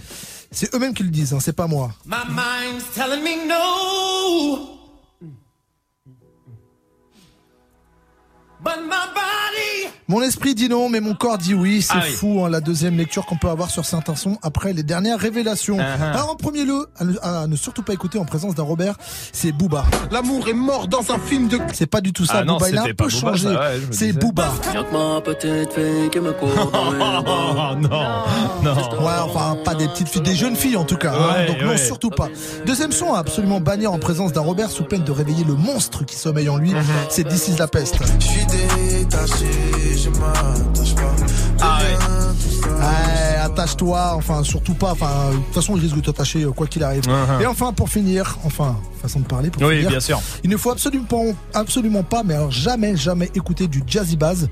C'est eux-mêmes qui le disent, hein, c'est pas moi. My mind's telling me no. Mon esprit dit non, mais mon corps dit oui. C'est Ah oui. fou, hein, la deuxième lecture qu'on peut avoir sur certains sons après les dernières révélations. Ah ah. Alors en premier lieu, à ne, à ne surtout pas écouter en présence d'un Robert, c'est Booba. L'amour est mort dans un film de. C'est pas du tout ça, Ah non, Booba. Il a un peu changé. ouais, c'est. Booba. [LAUGHS] Oh [LAUGHS] non, non. Ouais, enfin, pas des petites filles, des jeunes filles en tout cas. hein. Ouais, donc non, surtout pas. Deuxième son à absolument bannir en présence d'un Robert sous peine de réveiller le monstre qui sommeille en lui. Mhm. C'est This is la peste. Je suis détaché, je m'attache pas. Ah ouais. Ouais, attache-toi, enfin surtout pas, enfin de toute façon il risque de t'attacher euh, quoi qu'il arrive. Uh-huh. Et enfin pour finir, enfin façon de parler pour Oui, finir, bien sûr. il ne faut absolument pas, absolument pas, mais alors jamais, jamais écouter du jazzy bass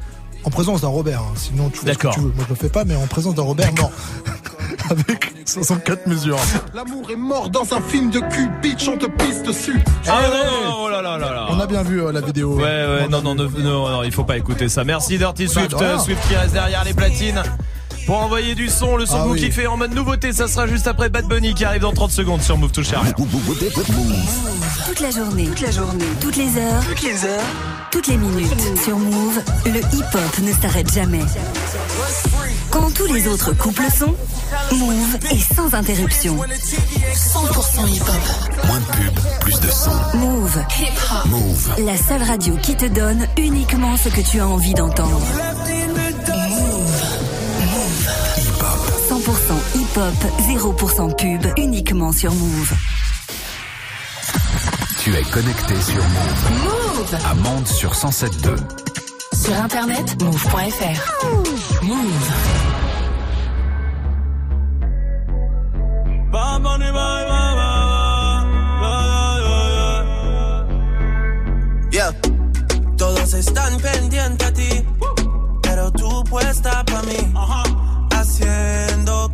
en présence d'un Robert. hein. Sinon tu fais ce que tu veux. Moi je le fais pas, mais en présence d'un Robert non. [LAUGHS] Avec 64 mesures. L'amour est mort dans un film de cul, bitch, on te pisse dessus. Ah Eh non, ouais. non, oh là là là là. On a bien vu euh, la vidéo. Ouais, ouais, non, non, non, non, non, il faut pas écouter ça. Merci Dirty Swift, rien. euh, Swift qui reste derrière les platines. Pour envoyer du son, le son Ah que vous oui. kiffez en mode nouveauté, ça sera juste après Bad Bunny qui arrive dans 30 secondes sur Move Touche à rien. Toute la journée, toute la journée, toutes les heures, toutes les heures, toutes les minutes. Sur Move, le hip-hop ne s'arrête jamais. Quand tous les autres couples sont, Move est sans interruption. 100% hip-hop. Moins de pub, plus de son. Move. Move. La seule radio qui te donne uniquement ce que tu as envie d'entendre. 100% hip-hop, 0% pub, uniquement sur Move. Tu es connecté sur Move. Move À Mende sur 107.2. Sur internet, move.fr. Move. Yeah. Todos están pendientes a ti, pero tú puesta pa' mí. Haciendo que me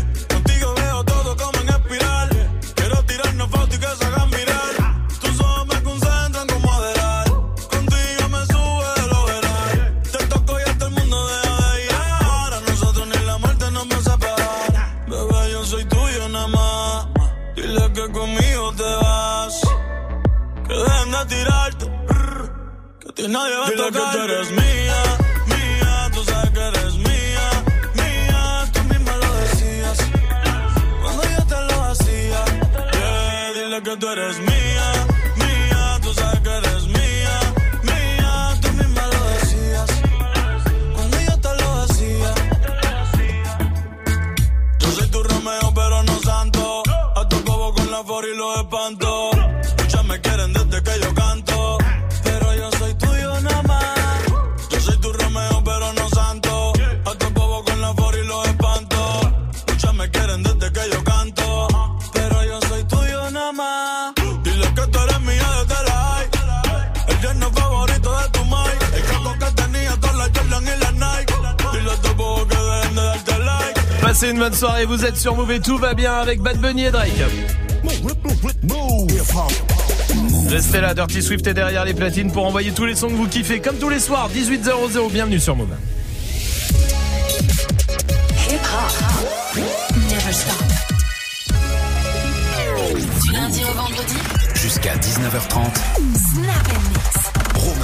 Y nadie va Dile a tocar. que tú eres mía, mía, tú sabes que eres mía, mía, tú misma lo decías. Cuando yo te lo hacía, yeah, dile que tú eres mía. Soirée, vous êtes sur Move et tout va bien avec Bad Bunny et Drake. Restez là, Dirty Swift est derrière les platines pour envoyer tous les sons que vous kiffez comme tous les soirs, 1800, bienvenue sur Move. Du lundi au vendredi. Jusqu'à 19h30. Snap and mix.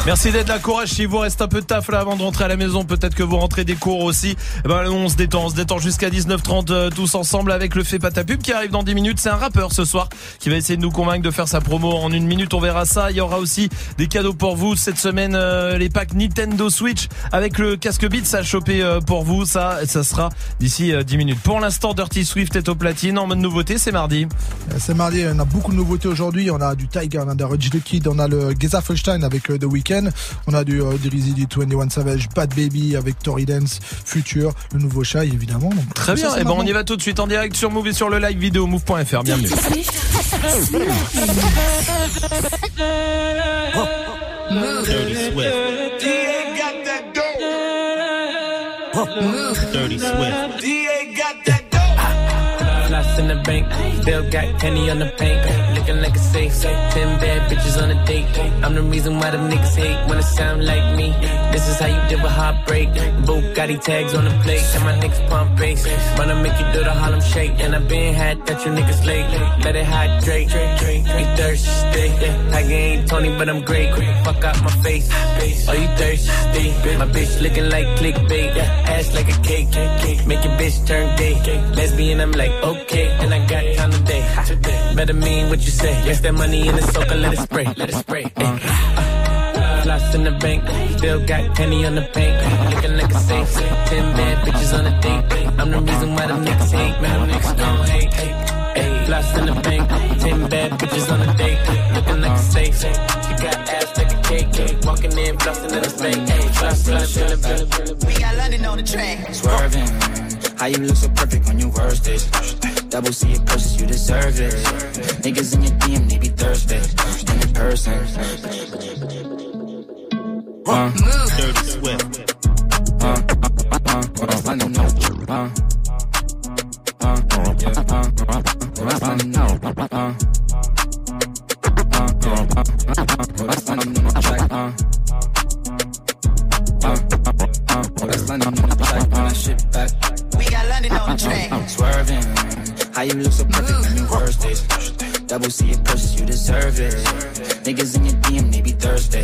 Merci d'être là, courage. Si vous reste un peu de taf là avant de rentrer à la maison, peut-être que vous rentrez des cours aussi. Eh ben, on se détend, on se détend jusqu'à 19h30 euh, tous ensemble avec le fait pas ta pub qui arrive dans 10 minutes. C'est un rappeur ce soir qui va essayer de nous convaincre de faire sa promo en une minute. On verra ça. Il y aura aussi des cadeaux pour vous cette semaine. euh, les packs Nintendo Switch avec le casque Beats à choper euh, pour vous. Ça, ça sera d'ici euh, 10 minutes. Pour l'instant, Dirty Swift est au platine. En mode nouveauté, c'est mardi. Euh, C'est mardi, on a beaucoup de nouveautés aujourd'hui. On a du Tiger, on a de Rage the Kid, on a le Geza Felstein avec euh, The Weeknd, on a du euh, Drizzy, du 21 Savage, Bad Baby avec Tory Dance, Future, le nouveau chat évidemment. Donc, Très ça, bien. Et ben, on marrant. y va tout de suite en direct sur Move et sur le live vidéo move.fr. Bienvenue. Dirty Swift. In the bank, still got penny on the paint. Looking like a safe, ten bad bitches on a date. I'm the reason why them niggas hate it sound like me. This is how you deal with heartbreak. Bugatti tags on the plate, and my niggas pump bass. Wanna make you do the Harlem shake, and I been had that you niggas late. Let it hydrate, be thirsty. Tiger ain't Tony, but I'm great. Fuck out my face, are you thirsty? My bitch looking like clickbait, ass like a cake. Make your bitch turn gay. Lesbian, I'm like, okay, and I got time today. Better mean what you say. Yes, that money in the soaker, let it spray, let it spray. Uh, Lost in the bank, still got penny on the paint. Looking like a safe, ten bad bitches on a date. I'm the reason why them niggas hate, man. Them niggas don't hate. Hey, lost in the bank, ten bad bitches on a date. Looking like a safe, she got ass like a cake. Walking in, flossing in the bank. Hey, floss, floss, feeling, feeling, feeling. We got London on the track. Swerving. How you look so perfect on your worst days. Double C it purchase, you deserve it. Niggas in your DM, they be thirsty. And in person. Uh, Dirty Swift. uh, uh, uh, uh, uh, London on the uh, uh, yeah, uh, uh, uh, London on the uh, uh, uh, uh, London on the track, uh. Uh, uh, uh, uh, that's London on the track, uh, that shit back. We got London on the track. Swerving. How you look so perfect on your mm. worst days. Double C it purchase, you deserve it. Niggas in your DM, they be thirsty.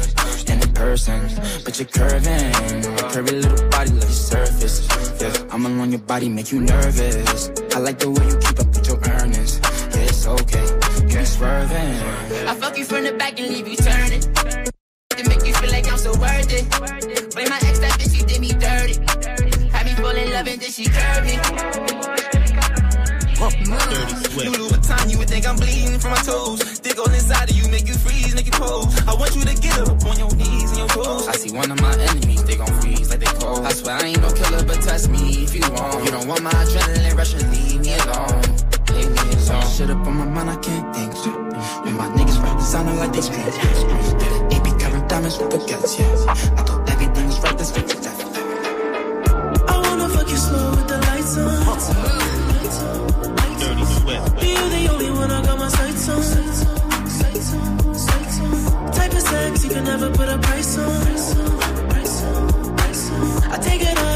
And in person, but you're curving. Your curvy little body like your surface. Yeah, I'm along your body, make you nervous. I like the way you keep up with your earnings. Yeah, it's okay. You be swerving. I fuck you from the back and leave you turning. To make you feel like I'm so worth it. Blame my ex, that bitch, she did me dirty. Had me fall in love and then she curved me. Lulu, what time you would think I'm bleeding from my toes? Dig on inside of you, make you freeze, make you pose. I want you to get up on your knees and your toes. I see one of my enemies, they gon' freeze like they cold. I swear I ain't no killer, but test me if you want. You don't want my adrenaline rushing, leave me alone. Leave me alone. Shit up on my mind, I can't think. When my niggas rap sounding like they scream. AP covered diamonds with baguettes, yeah. I thought everything was right, this fix one I got my sights on. Type of sex you can never put a price on. I take it off,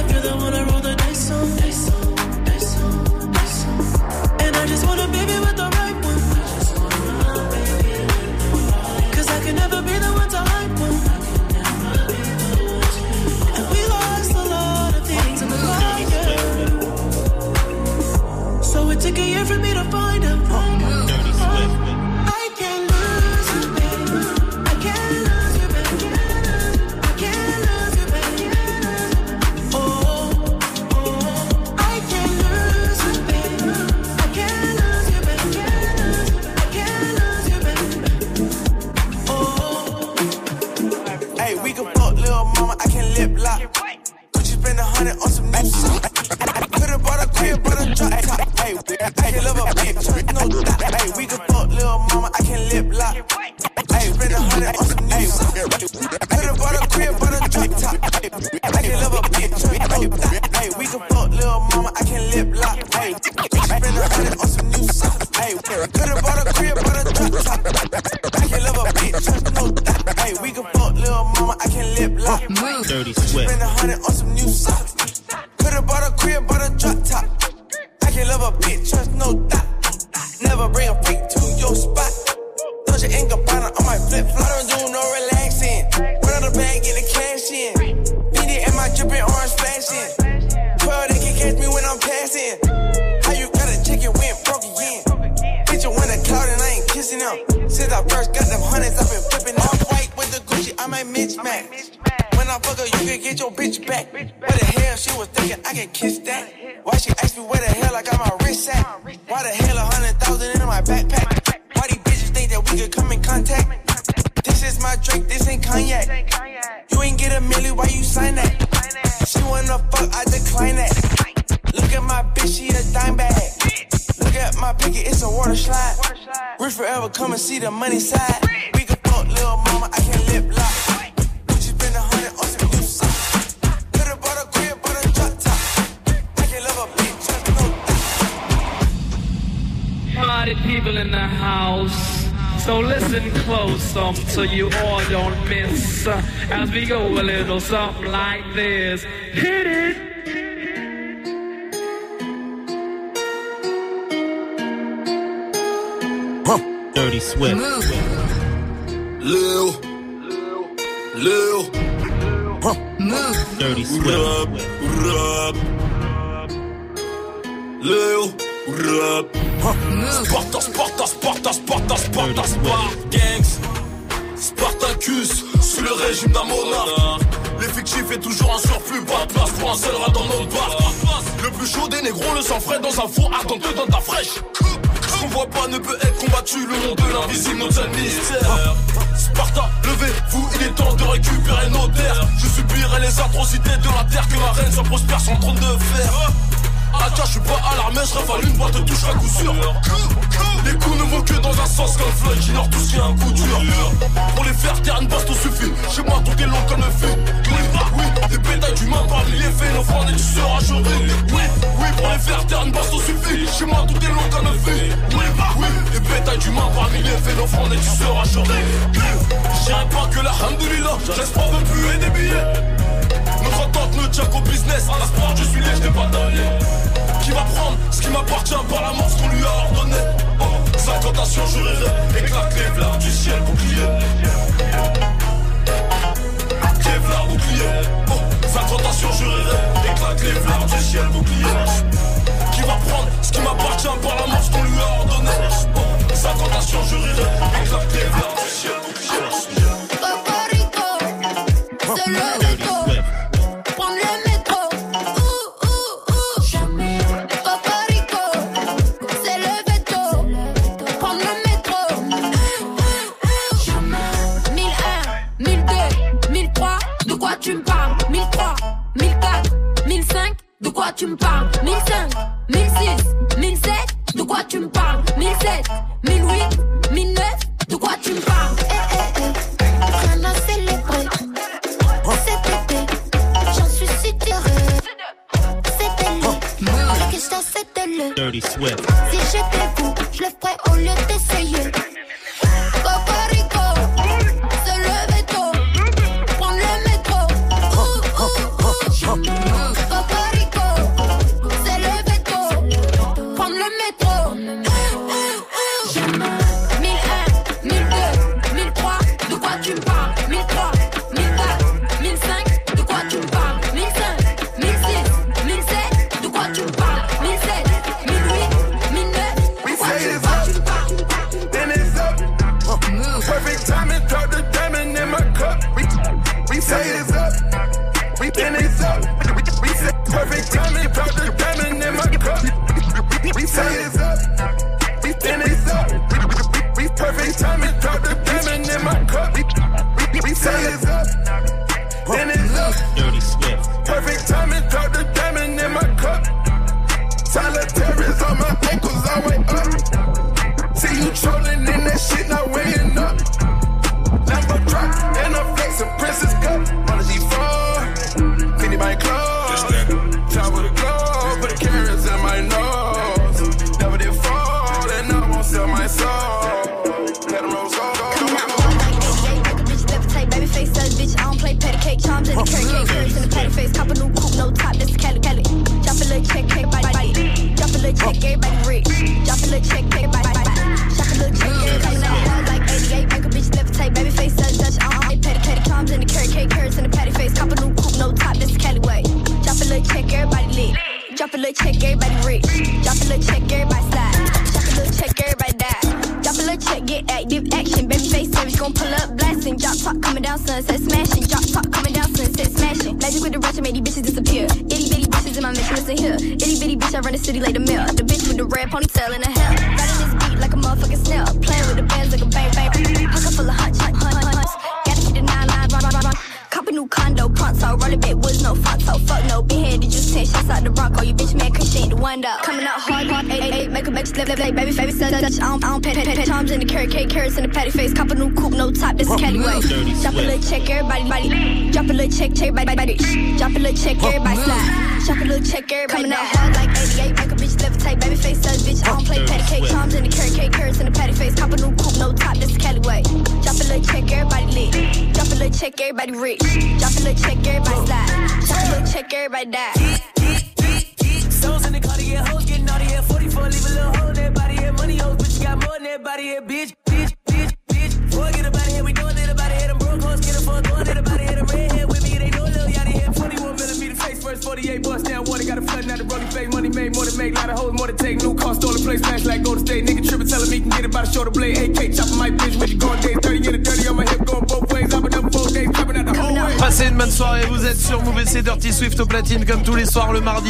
Dirty Swift. Si j'étais vous, je le ferais au lieu d'essayer.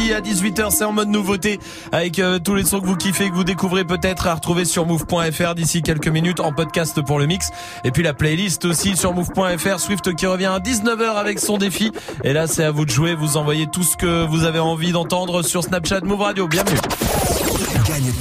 Mardi à 18h, c'est en mode nouveauté avec euh, tous les sons que vous kiffez, que vous découvrez peut-être à retrouver sur move.fr d'ici quelques minutes en podcast pour le mix. Et puis la playlist aussi sur move.fr Swift qui revient à 19h avec son défi. Et là c'est à vous de jouer, vous envoyez tout ce que vous avez envie d'entendre sur Snapchat Move Radio, bienvenue.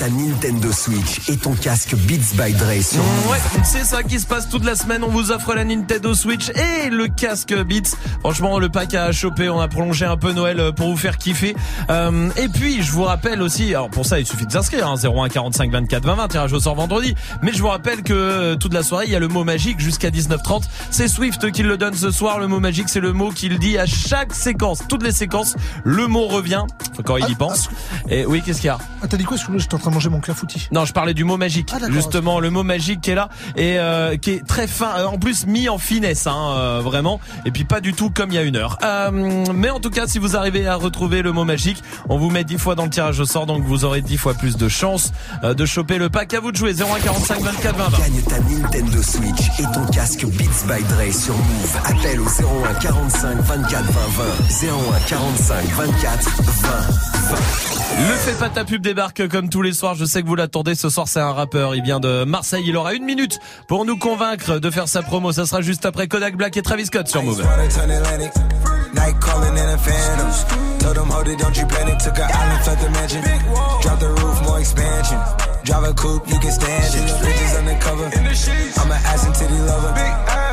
Ta Nintendo Switch et ton casque Beats by Dre sur. Ouais, c'est ça qui se passe toute la semaine. On vous offre la Nintendo Switch et le casque Beats. Franchement, le pack à choper. On a prolongé un peu Noël euh, pour vous faire kiffer. Euh, et puis, je vous rappelle aussi, alors pour ça, il suffit de s'inscrire. Hein, 01 45 24 20 20. Tirage au sort vendredi. Mais je vous rappelle que euh, toute la soirée, il y a le mot magique jusqu'à 19h30. C'est Swift qui le donne ce soir. Le mot magique, c'est le mot qu'il dit à chaque séquence. Toutes les séquences, le mot revient. Quand il y pense. Et oui, qu'est-ce qu'il y a? Ah, t'as dit quoi Parce que là, j'étais en train de manger mon clafoutis. non, je parlais du mot magique. Ah. Justement, le mot magique qui est là et euh, qui est très fin, euh, en plus mis en finesse, hein, euh, vraiment. Et puis pas du tout comme il y a une heure. Euh, mais en tout cas, si vous arrivez à retrouver le mot magique, on vous met 10 fois dans le tirage au sort, donc vous aurez 10 fois plus de chances euh, de choper le pack. À vous de jouer 0145 24 20 20. Gagne ta Nintendo Switch et ton casque Beats by Dre sur Move. Appelle au 01 45 24 20 20. 01 45 24 20 20. Le fait pas ta pub débarque comme tous les soirs. Je sais que vous l'attendez. Ce soir, c'est un rappeur. Il vient de Marseille. Il aura une minute pour nous convaincre de faire sa promo. Ça sera juste après Kodak Black et Travis Scott sur Move. Turn Atlantic. Night calling in a phantom. Told them, hold it, don't you panic. Took an island, left the mansion. Drop the roof, more expansion. Drive a coupe, you can stand it. Bridges undercover. I'm an ass and titty lover.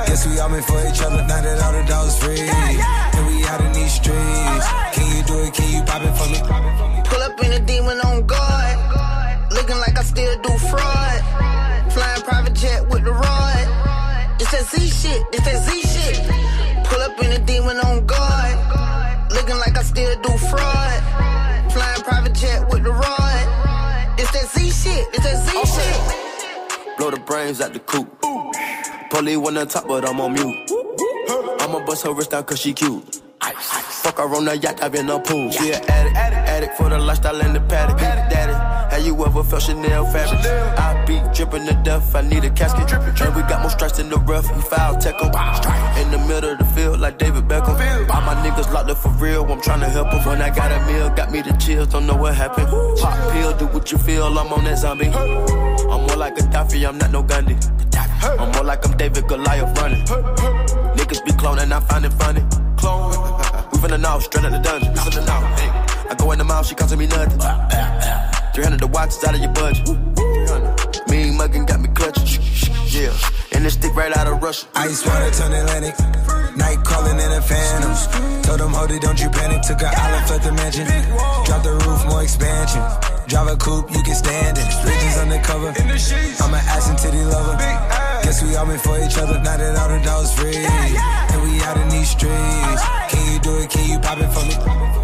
Guess we all meant for each other. Now that all the dogs free. And we out in these streets. Can you do it? Can you pop it for me? Pull up in a demon on guard. Looking like I still do fraud. Flying private jet with the rod. It's that Z shit. It's that Z shit. Pull up in a demon on guard. Looking like I still do fraud. Flying private jet with the rod. It's that Z shit. It's that Z shit. Blow the brains out the coop. Polly one on top, but I'm on mute. I'ma bust her wrist down cause she cute. Fuck her on the yacht, I've been a pool. She an addict, addict for the lifestyle and the paddock. Daddy, have you ever felt Chanel fabric? I be dripping the death, I need a casket. And we got more strikes in the rough, we foul tech. In the middle of the field, like David Beckham. All my niggas locked up for real, I'm tryna help 'em. When I got a meal, got me the chills, don't know what happened. Pop pill, do what you feel, I'm on that zombie. I'm more like Gaddafi, I'm not no Gandhi. I'm more like I'm David Goliath running. Niggas be cloning, I find it funny. Clone. [LAUGHS] We finna know, straight out the dungeon. We finna know. Hey. I go in the mouth, she costing me nothing. 300 the watch is out of your budget. Mean muggin' got me clutching. Yeah. And this stick right out of Russia. Ice water turn Atlantic. Night calling in a phantom. Told them, hold it, don't you panic. Took an island, left the mansion. Drop the roof, more expansion. Drive a coupe, you can stand it. Bridges undercover. I'm an ass and titty lover. Guess we all meant for each other. Now that all the dogs free. And we out in these streets. Can you do it? Can you pop it for me?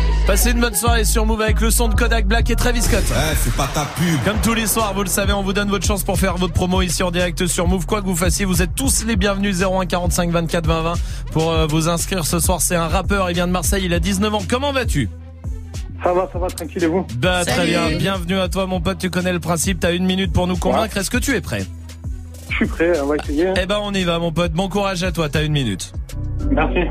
Passez une bonne soirée sur Move avec le son de Kodak Black et Travis Scott. Ouais, c'est pas ta pub. Comme tous les soirs, vous le savez, on vous donne votre chance pour faire votre promo ici en direct sur Move. Quoi que vous fassiez, vous êtes tous les bienvenus 01 45 24 20 20 pour euh, vous inscrire ce soir. C'est un rappeur, il vient de Marseille, il a 19 ans. Comment vas-tu? Ça va, ça va, tranquille et vous? Bah très bien, bienvenue à toi mon pote, tu connais le principe, t'as une minute pour nous convaincre. Est-ce que tu es prêt? Je suis prêt, on va essayer. Eh ben on y va mon pote, bon courage à toi, t'as une minute. Merci.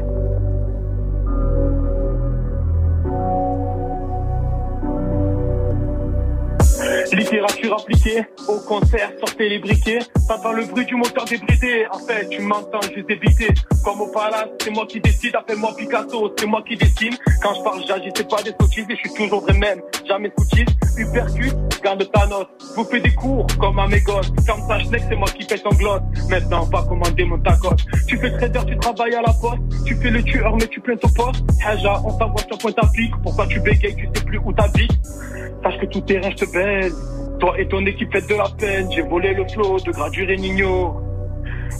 Littérature appliquée, au concert, sortez les briquets. T'entends le bruit du moteur débridé. En fait, tu m'entends juste débiter. Comme au palace, c'est moi qui décide. Appelle-moi Picasso, c'est moi qui dessine. Quand je parle, j'agis, pas des sottises. Et je suis toujours vrai même, jamais soutise. Uppercut, garde ta note. Vous faites des cours comme à mes gosses. Comme ça, schneck, c'est moi qui pète en glotte. Maintenant, pas commander mon tacos. Tu fais trader, tu travailles à la poste. Tu fais le tueur, mais tu plains ton poste. Haja, on t'envoie sur point t'applique. Pourquoi tu bégayes, tu sais plus où t'habites? Sache que tout terrain, je te baise. Toi et ton équipe faites de la peine. J'ai volé le flot de Gradure et Nino.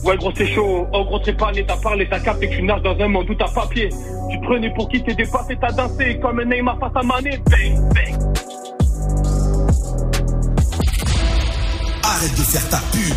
Ouais, gros, c'est chaud. Oh, gros, t'es pas t'as parlé, t'as capté que tu nages dans un monde où t'as papier. Tu te prenais pour qui t'es dépassé, t'as dansé comme un Neymar face à Mané. Bang, bang. Arrête de faire ta pub.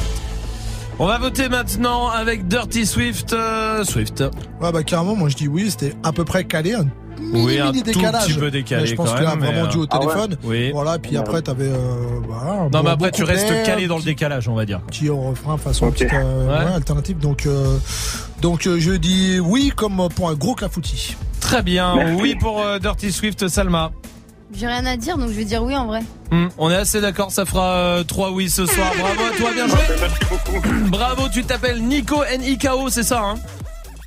On va voter maintenant avec Dirty Swift. euh, Swift. Ouais, bah carrément, moi je dis oui, c'était à peu près calé. Un mini, Oui, un mini tout petit peu décalé Mais je pense quand que là, vraiment mais, dû au euh, ah ouais. téléphone. Oui. Voilà, puis après, t'avais. Euh, bah, Non, bon- mais après tu restes calé dans le décalage, on va dire. Petit refrain façon Ok. petite, euh, Ouais. ouais, alternative. Donc, euh, donc euh, je dis oui comme pour un gros clafoutis. Très bien, Merci. oui pour euh, Dirty Swift, Salma. J'ai rien à dire, donc je vais dire oui en vrai. Hmm, on est assez d'accord, ça fera 3 oui ce soir. Bravo à toi, bien joué. Bravo, tu t'appelles Nico N-I-K-O, c'est ça hein?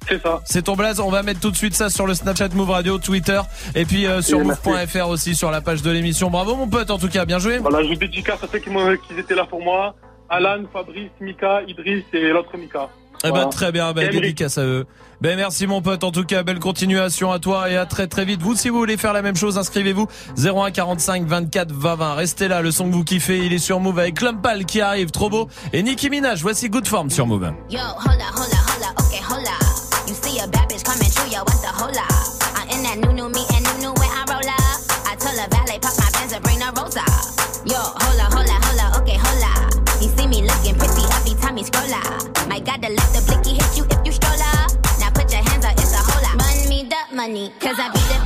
C'est ça. C'est ton blaze, on va mettre tout de suite ça sur le Snapchat Move Radio, Twitter et puis euh, sur move.fr aussi sur la page de l'émission. Bravo mon pote en tout cas, bien joué. Voilà, je vous dédicace à ceux qui, m'ont- qui étaient là pour moi. Alan, Fabrice, Mika, Idriss et l'autre Mika. Eh ben très bien, ben, dédicace à eux. Ben merci mon pote, en tout cas belle continuation à toi et à très très vite. Vous si vous voulez faire la même chose, inscrivez-vous 01 45 24 20 20. Restez là, le son que vous kiffez, il est sur Move avec Clumpal qui arrive, trop beau. Et Nicki Minaj, voici Good Form sur Move. Yo, up, hold up, okay, hold you. My God, to let the blicky hit you if you stroller. Now put your hands up, it's a hold up. Run me the money, cause I be the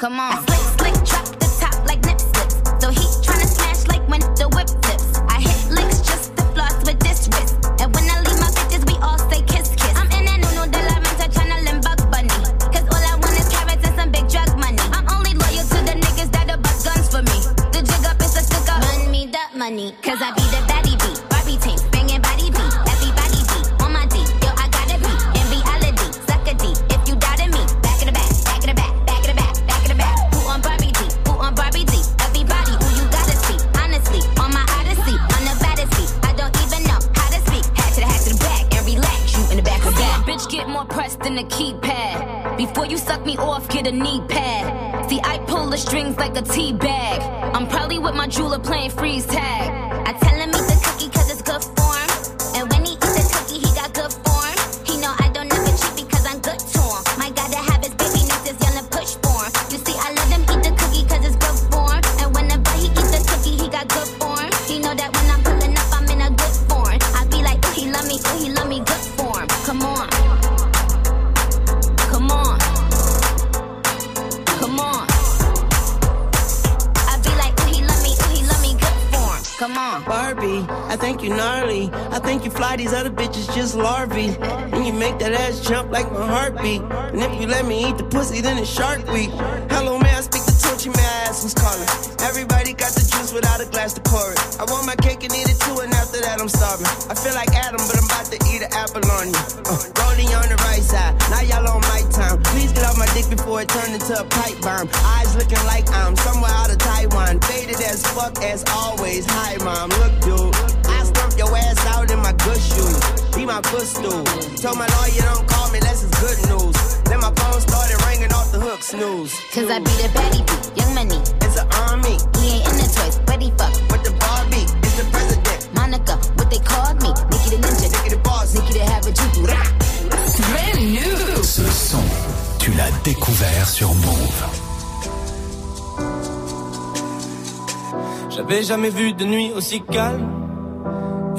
Come on. Get a knee pad. See, I pull the strings like a tea bag. I'm probably with my jeweler playing freeze tag. These other bitches just larvae. And you make that ass jump like my heartbeat. And if you let me eat the pussy, then it's Shark Week. Hello, may I speak to Tunchi? May I ask who's calling? Everybody got the juice without a glass to pour it. I want my cake and eat it too, and after that I'm starving. I feel like Adam, but I'm about to eat an apple on you. Uh, rolling on the right side, now y'all on my time. Please get off my dick before it turned into a pipe bomb. Eyes looking like I'm somewhere out of Taiwan. Faded as fuck as always. Hi, mom, look, dude. Your ass out in my good shoes. Be my footstool. Told my lawyer don't call me unless it's good news. Then my phone started ringing off the hook, snooze. Cause I be the baddie beat, young money. It's an army. He ain't in the toys, but he fuck. With the Barbie, it's the president. Monica, what they called me. Nikki the ninja. Nikki the boss. Nikki the have a juju. Brand new. Ce son, tu l'as découvert sur Move. J'avais jamais vu de nuit aussi calme.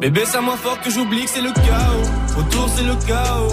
Bébé, ça moins fort que j'oublie que c'est le chaos. Autour, c'est le chaos.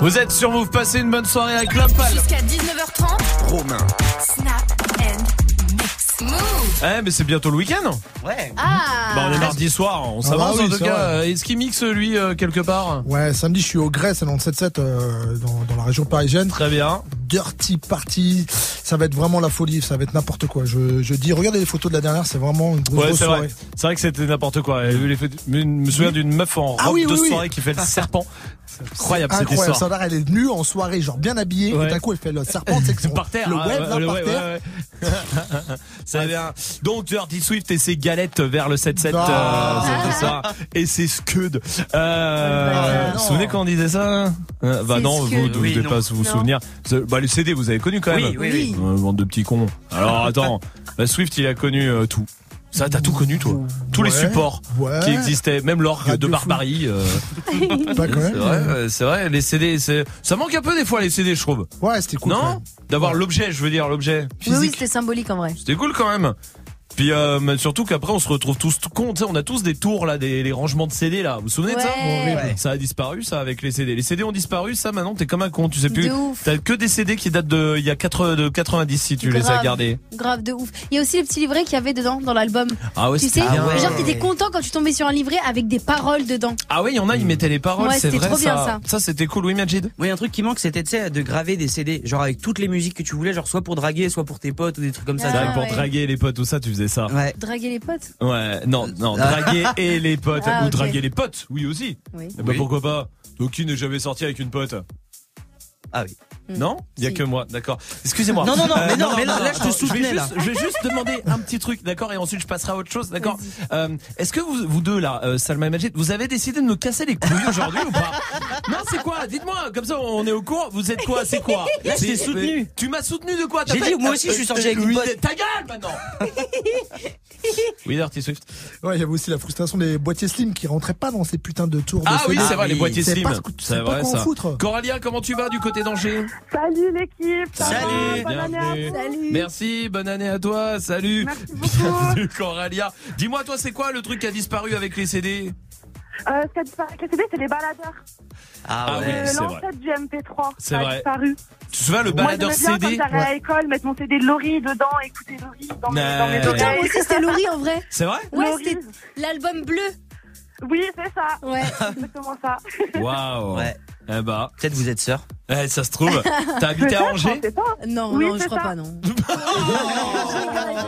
Vous êtes sur Move, passez une bonne soirée avec Lopal. Jusqu'à 19h30. Romain. Snap and mix. Eh, mais c'est bientôt le week-end. Ouais. Ah Bah, on est mardi soir, on Ah s'avance bah oui, en tout cas. Est-ce qu'il mixe lui euh, quelque part Ouais, samedi, je suis au Grès, c'est dans le 7-7, euh, dans, dans la région parisienne. Très bien. Dirty Party. Ça va être vraiment la folie, ça va être n'importe quoi. Je, je dis, regardez les photos de la dernière, c'est vraiment une grosse, Ouais, grosse c'est soirée. vrai. C'est vrai que c'était n'importe quoi. Je me souviens d'une meuf en robe Ah oui, de oui, oui. soirée qui fait le serpent. C'est incroyable cette Incroyable. histoire. Elle est venue en soirée, genre bien habillée, Ouais. et d'un coup, elle fait le serpent, c'est [LAUGHS] Par terre, le ah, web, là, le par terre. ouais, ouais. [LAUGHS] Ça vient. Donc Dirty Swift et ses galettes vers le 7-7 Ah. euh, ça et ses scuds. Euh, bah, vous vous souvenez quand on disait ça Euh, Bah non, vous ne devez Oui, pas vous Non. souvenir. Bah le CD vous avez connu quand même. Oui, oui, oui. Euh, bande de petits cons. Alors attends, bah, Swift il a connu euh, tout. Ça t'as tout connu toi. Tous les supports ouais. qui existaient, même l'orgue de Radio barbarie. euh, [LAUGHS] Pas quand même. c'est vrai, c'est vrai. Les CD, c'est ça manque un peu des fois les CD, je trouve. Ouais, c'était cool. Non. D'avoir l'objet, je veux dire l'objet Oui, oui, c'était symbolique en vrai. C'était cool quand même. Puis euh, surtout qu'après on se retrouve tous sais, on a tous des tours là, des les rangements de CD là. Vous vous souvenez de ça Ouais. Ça a disparu ça avec les CD. Les CD ont disparu, ça maintenant t'es comme un con, tu sais plus. De ouf. T'as que des CD qui datent de il y a 4 de 90 si tu les as Grave. gardés. Grave de ouf. Il y a aussi les petits livrets qu'il y avait dedans dans l'album. Ah ouais, tu sais, genre t'étais content quand tu tombais sur un livret avec des paroles dedans. Ah oui, il y en a, ils mettaient les paroles, Ouais, c'est c'était vrai trop bien, ça. ça. c'était cool, oui Majid. Oui, un truc qui manque, c'était tu sais, de graver des CD, genre avec toutes les musiques que tu voulais, genre soit pour draguer, soit pour tes potes ou des trucs comme ça. Ah, pour ouais. draguer les potes, tout ça, tu faisais ça. Ouais. Draguer les potes. Ouais, non, non, draguer [LAUGHS] et les potes. Ah, Ou draguer les potes, oui aussi. Oui. Eh ben pourquoi pas Donc qui n'est jamais sorti avec une pote? Ah oui. Non Il y a Si. que moi, d'accord. Excusez-moi. Non, non, non, mais non, mais là, là, je te soutenais, vais là. juste- Je vais juste demander un petit truc, d'accord Et ensuite je passerai à autre chose, d'accord euh, Est-ce que vous, vous deux là, euh, Salma et Majid, vous avez décidé de me casser les couilles aujourd'hui ou pas? Non, c'est quoi? Dites-moi, comme ça on est au courant. Vous êtes quoi? C'est quoi? Là, je t'ai soutenu. Tu m'as soutenu de quoi? J'ai dit, moi aussi, je suis sorti avec une. Ta gueule maintenant Oui, Dirty Swift. Ouais, il y avait aussi la frustration des boîtiers slim qui rentraient pas dans ces putains de tours. de Ah oui, c'est vrai, les boîtiers slim. C'est vrai quoi en ça. foutre. Coralia, comment tu vas du côté d'Angers? Salut l'équipe. Salut, Bonne année à bienvenue. vous. Salut. Merci, bonne année à toi, salut. Merci [LAUGHS] beaucoup. Bienvenue Coralia. Dis-moi toi c'est quoi le truc qui a disparu avec les CD Euh, ce qui a disparu avec les CD, c'est les baladeurs. Ah Euh, oui, c'est vrai. L'ancêtre du MP3. C'est a vrai. disparu. Tu te souviens le Moi, baladeur j'aimais bien CD quand j'allais à l'école, mettre mon CD de Laurie dedans, écouter Laurie dans mes, dans mes Ouais. oreilles. Putain, moi aussi c'était Laurie en vrai. C'est vrai Ouais, Laurie. c'était l'album bleu. Oui, c'est ça. Ouais. [LAUGHS] C'est exactement ça. Waouh. Ouais. Eh bah, Peut-être vous êtes sœurs. eh, ça se trouve. T'as habité à Angers. Non, Oui, non, je crois ça. pas, non. [LAUGHS]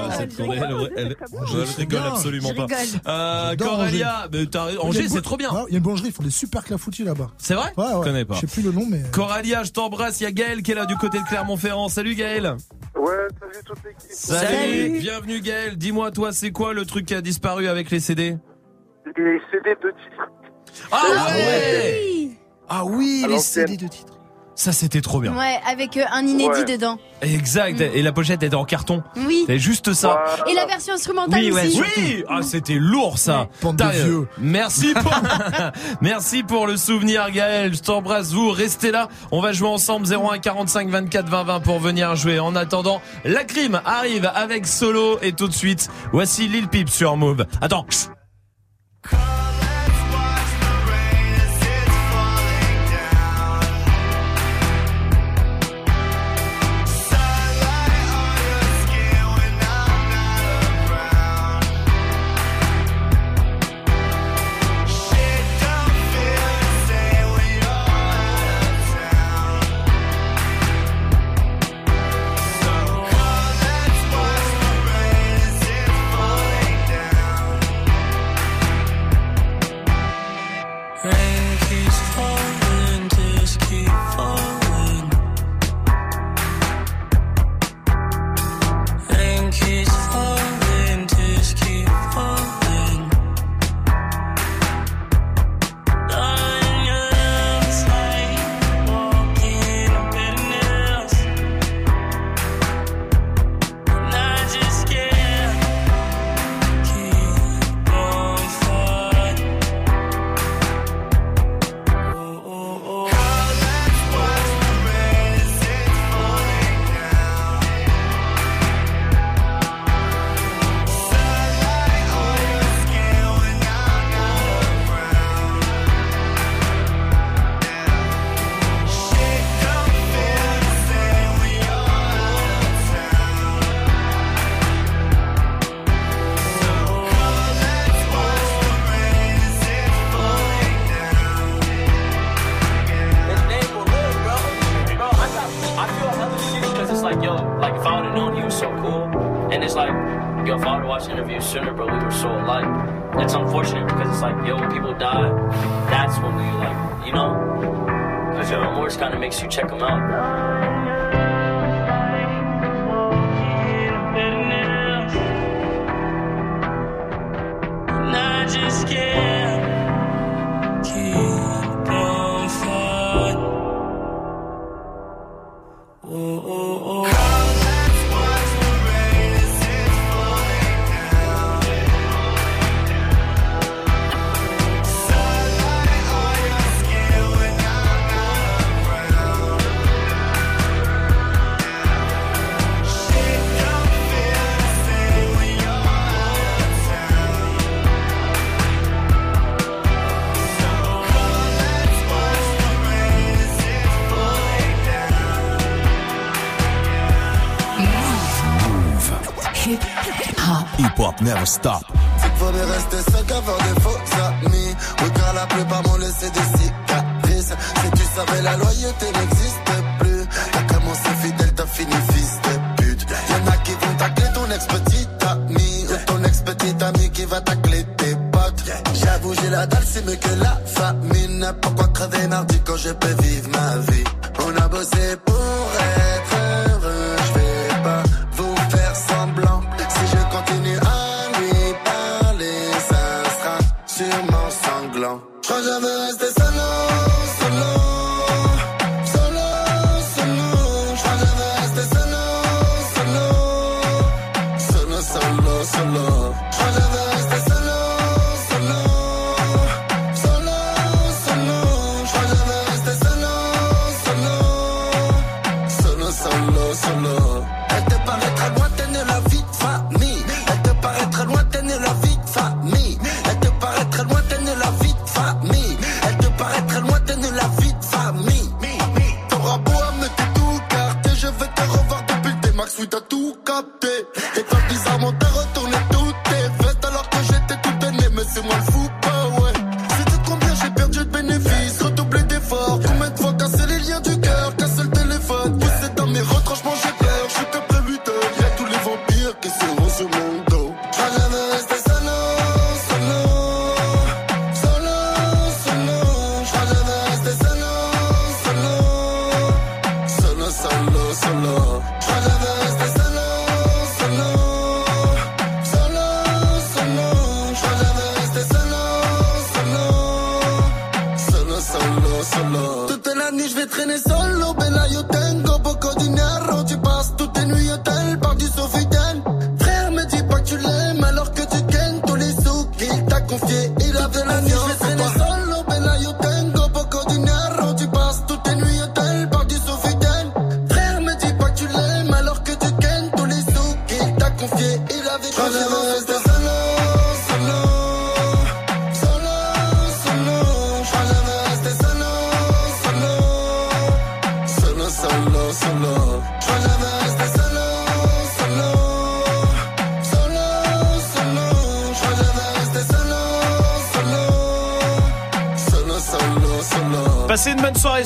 Ah, cette Corée, elle, elle- elle- elle rigole absolument Je pas. Euh, J'adore Coralia, mais t'as- Il y a Angers c'est trop bien. Ouais, Il y a une boulangerie, ils font des super clafoutis là-bas. C'est vrai Ouais, ouais. Je connais pas. Je sais plus le nom, mais. Coralia, je t'embrasse. Il y a Gaël qui est là du côté de Clermont-Ferrand. Salut Gaël. Ouais, salut toute l'équipe. Salut. Salut. Bienvenue Gaël. Dis-moi toi, c'est quoi le truc qui a disparu avec les CD Les CD de titres. Ah ouais. Ah oui, les. CD de titres. Ça c'était trop bien. Ouais, avec euh, un inédit Ouais. dedans. Exact. Et la pochette était en carton. Oui. C'est juste ça. Et la version instrumentale Oui, ouais, aussi. Oui, ah c'était lourd ça. De vieux. Merci pour [LAUGHS] Merci pour le souvenir Gaël. Je t'embrasse vous, restez là. On va jouer ensemble 01 45 24 20 20 pour venir jouer. En attendant, la crime arrive avec solo et tout de suite, voici Lil Peep sur Move. Attends. Never stop. C'est qu'il fallait rester seul qu'avoir des faux amis. Oui, car la plupart m'ont laissé des cicatrices. Si tu savais, la loyauté n'existe plus. T'as commencé fidèle, t'as fini fils de pute? Y'en a qui vont tacler ton ex-petite ami. Ou ton ex-petite ami qui va tacler tes potes. J'avoue, j'ai la dalle, c'est mieux que la famine. Pourquoi crever mardi quand je peux vivre ma vie? On a bossé pour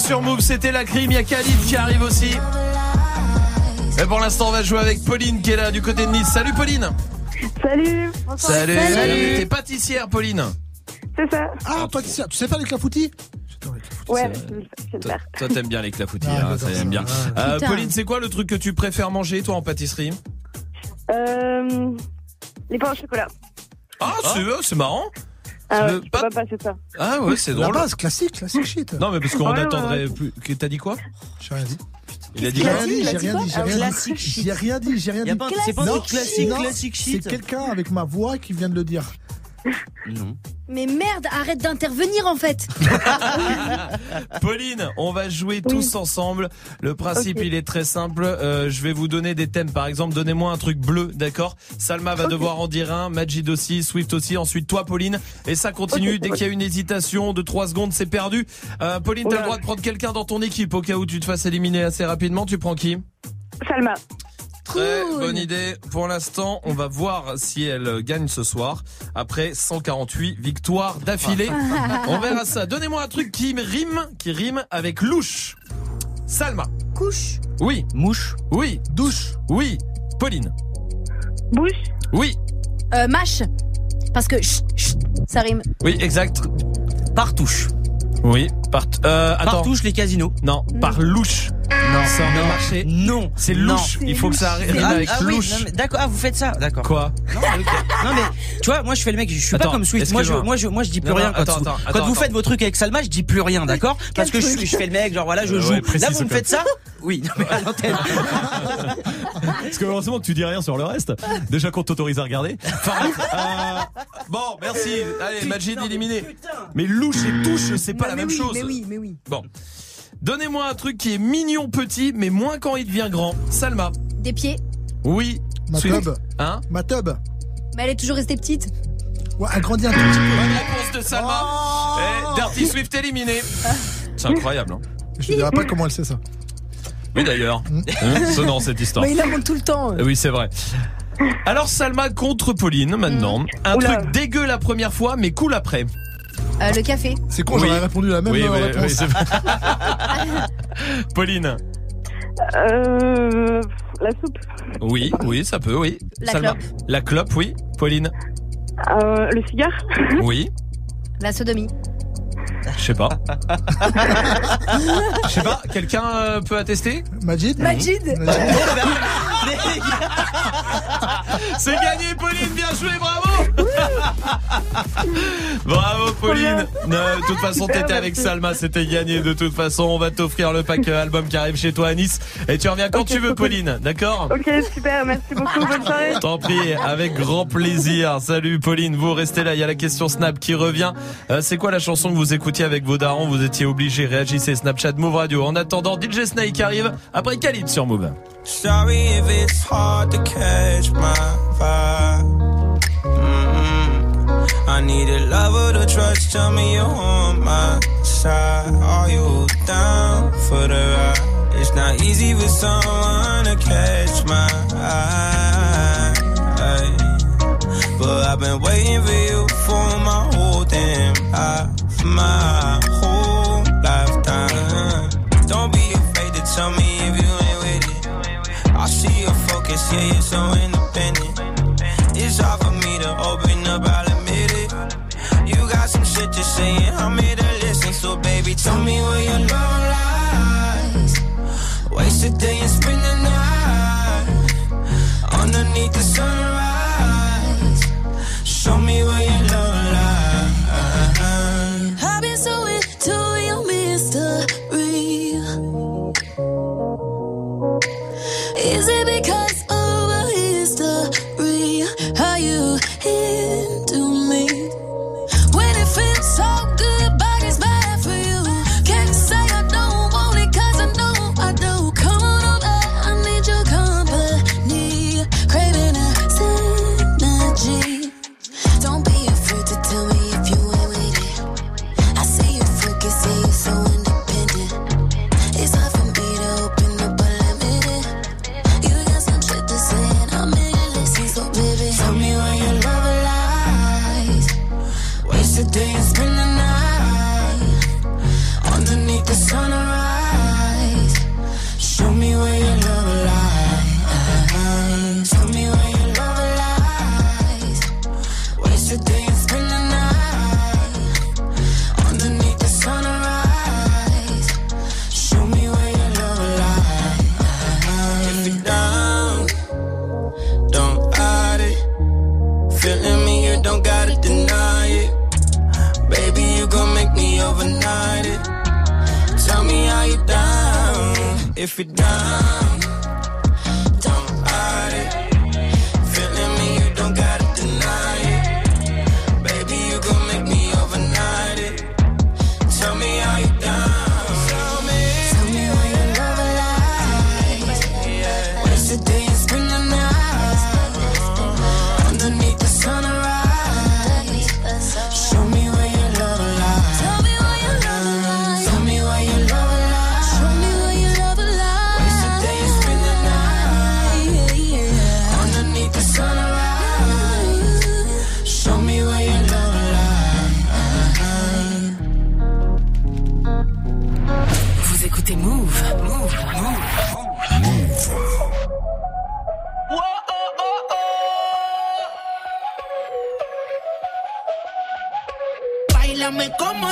sur Move, c'était la crime, il y a Khalid qui arrive aussi. Mais pour l'instant, on va jouer avec Pauline qui est là du côté de Nice. Salut Pauline Salut. Salut, T'es pâtissière Pauline C'est ça. Ah, pâtissière. Tu sais faire les clafoutis? Ouais, je Toi, toi, t'aimes bien les clafoutis, Ah, hein, ça bien. Ah. Euh. Pauline, c'est quoi le truc que tu préfères manger toi en pâtisserie? Euh, les pains au chocolat. Ah, c'est euh, c'est marrant. Ah ouais, Le je peux pas passer ça. Ah ouais, c'est La drôle. base, classique, classique shit. Non, mais parce qu'on Ouais, attendrait ouais. plus. que- T'as dit quoi? J'ai rien dit. Il a dit rien dit, j'ai rien dit, j'ai rien classique dit. shit. J'ai rien dit, j'ai rien dit. c'est pas un classique, classique C'est shit. quelqu'un avec ma voix qui vient de le dire. Non. Mais merde, arrête d'intervenir en fait. [LAUGHS] Pauline, on va jouer tous ensemble. Le principe, il est très simple. Euh, je vais vous donner des thèmes. Par exemple, donnez-moi un truc bleu, d'accord Salma va devoir en dire un, Majid aussi, Swift aussi. Ensuite, toi, Pauline. Et ça continue. Dès qu'il y a une hésitation de 3 secondes, c'est perdu. Euh, Pauline, t'as le droit de prendre quelqu'un dans ton équipe au cas où tu te fasses éliminer assez rapidement. Tu prends qui? Salma. Très bonne idée. Pour l'instant, on va voir si elle gagne ce soir. Après 148 victoires d'affilée. [LAUGHS] on verra ça. Donnez-moi un truc qui rime, qui rime avec louche. Salma. Couche. Oui. Mouche. Oui. Douche. Oui. Pauline. Bouche. Oui. Euh, Mash. Parce que chut, chut, ça rime. Oui, exact. Par touche. Oui, par. Euh, attends. Par touche, les casinos. Non, par louche. Non, ça aurait non, marché. Non, C'est non. louche. Il faut que ça arrive Ah, avec ah louche. D'accord, ah, vous faites ça, d'accord. Quoi non, ok. Non, mais tu vois, moi je fais le mec, je suis Attends, pas comme Swift. Moi je, moi je, moi je dis plus Non, rien non, quand, attends, vous, attends, quand attends, vous attends. faites vos trucs avec Salma, je dis plus rien, d'accord Parce que je, je fais le mec, genre voilà, je Euh, joue. ouais, Là vous me faites ça Oui, non, mais à l'antenne. [LAUGHS] Parce que heureusement que tu dis rien sur le reste. Déjà qu'on t'autorise à regarder. Euh, bon, merci. Allez, Majid éliminé. Mais louche et touche, c'est pas la mais même oui, chose. Mais oui, mais oui. Bon. Donnez-moi un truc qui est mignon petit, mais moins quand il devient grand. Salma. Des pieds. Oui. Ma tub. Hein Ma tub. Mais elle est toujours restée petite. Ouais, agrandie un tout petit peu. Bonne réponse de Salma. Oh. Eh, Dirty Swift éliminé. C'est incroyable. Hein. Je ne dirai pas comment elle sait ça. Oui d'ailleurs. Hein, Sonnant cette histoire. Mais il invente tout le temps. Eh Oui, c'est vrai. Alors Salma contre Pauline maintenant. Un Oula. truc dégueu la première fois, mais cool après. Euh, le café. C'est con, Oui. j'aurais répondu la même Oui, euh, oui, réponse. oui, c'est vrai. [LAUGHS] Pauline. Euh, la soupe. Oui, oui, ça peut, oui. La Salma. clope. La clope, oui. Pauline. Euh, le cigare. Oui. La sodomie. Je sais pas. [LAUGHS] Je sais pas. Quelqu'un euh, peut attester? Majid? Majid. [LAUGHS] C'est gagné, Pauline. Bien joué, bravo. [LAUGHS] bravo, Pauline. De toute façon, t'étais avec. Salma. C'était gagné. De toute façon, on va t'offrir le pack euh, album qui arrive chez toi à Nice. Et tu reviens quand tu veux. Pauline. D'accord Ok, super, merci beaucoup, bonne soirée. [LAUGHS] Tant pis, avec grand plaisir. Salut Pauline, vous restez là, il y a la question Snap qui revient. Euh, c'est quoi la chanson que vous écoutiez avec vos darons? Vous étiez obligés, réagissez Snapchat Move Radio. En attendant, DJ Snake arrive après Khalid sur Move. Sorry if it's hard to catch my vibe. Mm-mm. I need a lover to trust. Tell me you're on my side. Are you down for the ride? It's not easy for someone to catch my eye. But I've been waiting for you for my whole damn life, my yeah, you're so independent. It's hard for me to open up, I'll admit it. You got some shit to say, and I'm here to listen. So, baby, tell me where your love lies. Waste a day and spend the night underneath the sunrise. You If you're down,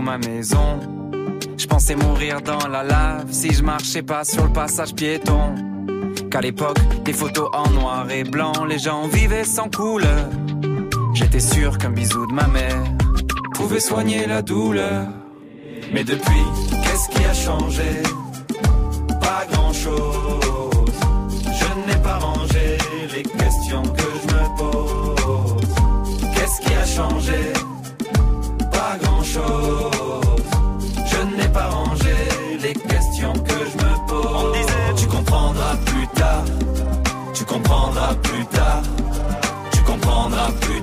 ma maison. Je pensais mourir dans la lave si je marchais pas sur le passage piéton. Qu'à l'époque, des photos en noir et blanc, les gens vivaient sans couleur. J'étais sûr qu'un bisou de ma mère pouvait soigner la douleur. Mais depuis, qu'est-ce qui a changé? Pas grand-chose. Je n'ai pas rangé les questions que je me pose. Qu'est-ce qui a changé?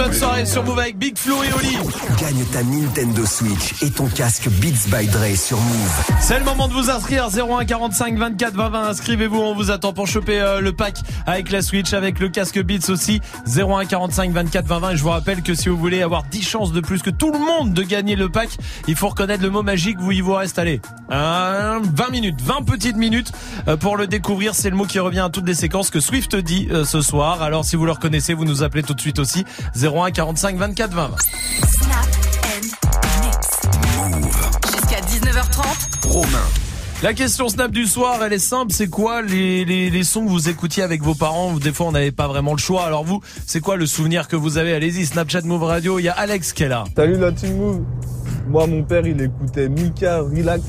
bonne soirée sur Move avec Big Flo et Oli. Gagne ta Nintendo Switch et ton casque Beats by Dre sur Move. C'est le moment de vous inscrire. 01 45 24 20 20 inscrivez-vous. On vous attend pour choper euh, le pack avec la Switch avec le casque Beats aussi. 01 45 24 20 20 et je vous rappelle que si vous voulez avoir 10 chances de plus que tout le monde de gagner le pack il faut reconnaître le mot magique. Vous il vous reste allez euh, 20 minutes 20 petites minutes euh, pour le découvrir. C'est le mot qui revient à toutes les séquences que Swift dit euh, ce soir. Alors si vous le reconnaissez vous nous appelez tout de suite aussi. 01 45 24 20 20 Jusqu'à 19h30. Romain. La question Snap du soir, elle est simple. C'est quoi les, les, les sons que vous écoutiez avec vos parents Des fois, on n'avait pas vraiment le choix. Alors vous, c'est quoi le souvenir que vous avez? Allez-y, Snapchat Move Radio. Il y a Alex qui est là. Salut la team Move. Moi, mon père, il écoutait Mika Relax.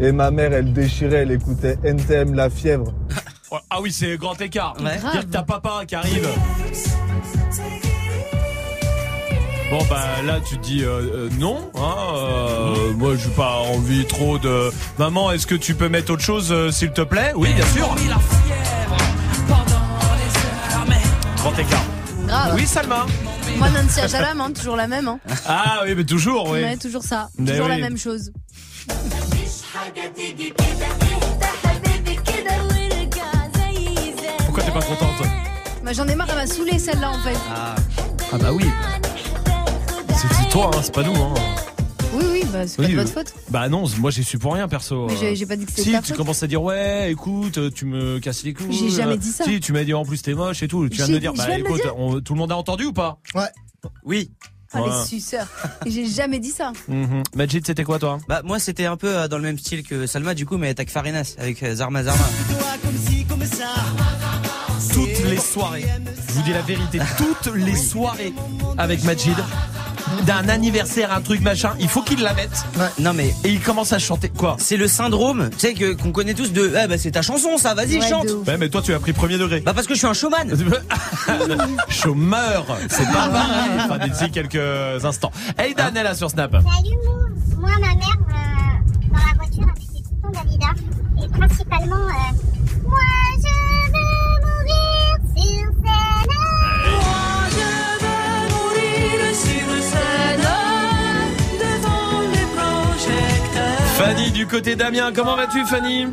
Et ma mère, elle déchirait, elle écoutait NTM La Fièvre. [LAUGHS] Ah oui, c'est grand écart. Dire que t'as papa qui arrive. Bon bah là tu te dis euh, euh, non, hein, euh, moi j'ai pas envie trop de. Maman, est-ce que tu peux mettre autre chose euh, s'il te plaît? Oui, bien sûr. Grand écart. Grave. Oui, Salma. Moi, Nancy Ajalam, hein, toujours la même. Hein. Ah oui, mais toujours, oui. Ouais, toujours ça. Mais toujours oui. la même chose. Pourquoi t'es pas contente Bah, J'en ai marre, elle m'a saoulé celle-là en fait. Ah, bah oui. C'est toi, hein, c'est pas nous. Hein. Oui, oui, bah c'est pas de euh, votre faute. Bah non, moi j'ai su pour rien perso. Mais j'ai- pas dit que c'était Si, ta tu faute. commences à dire ouais, écoute, euh, tu me casses les couilles. J'ai jamais dit ça. Si, tu m'as dit en plus t'es moche et tout. Tu viens de me dire, bah viens de le écoute, dire. on- tout le monde a entendu ou pas? Ouais. Oui. Ah, Ouais. les suceurs. J'ai jamais dit ça. Mhm. Majid, c'était quoi toi? Bah moi c'était un peu euh, dans le même style que Salma du coup mais avec Farinas avec euh, Zarma Zarma. Toutes les soirées, je vous dis la vérité, toutes les soirées avec Majid, d'un anniversaire, un truc machin, il faut qu'il la mette. Non mais et il commence à chanter quoi C'est le syndrome, tu sais que qu'on connaît tous de ah bah c'est ta chanson ça, vas-y Ouais, chante. Ouais, mais toi tu as pris premier degré. Bah parce que je suis un showman. [LAUGHS] Chômeur, c'est pas pareil. Enfin, d'ici quelques instants. Hey Dan est là sur Snap. Salut. Moi, ma mère, euh, dans la voiture, elle mettait tout le temps Dalida. Et principalement, euh, moi, je veux mourir sur scène. Fanny du côté d'Amiens, comment vas-tu Fanny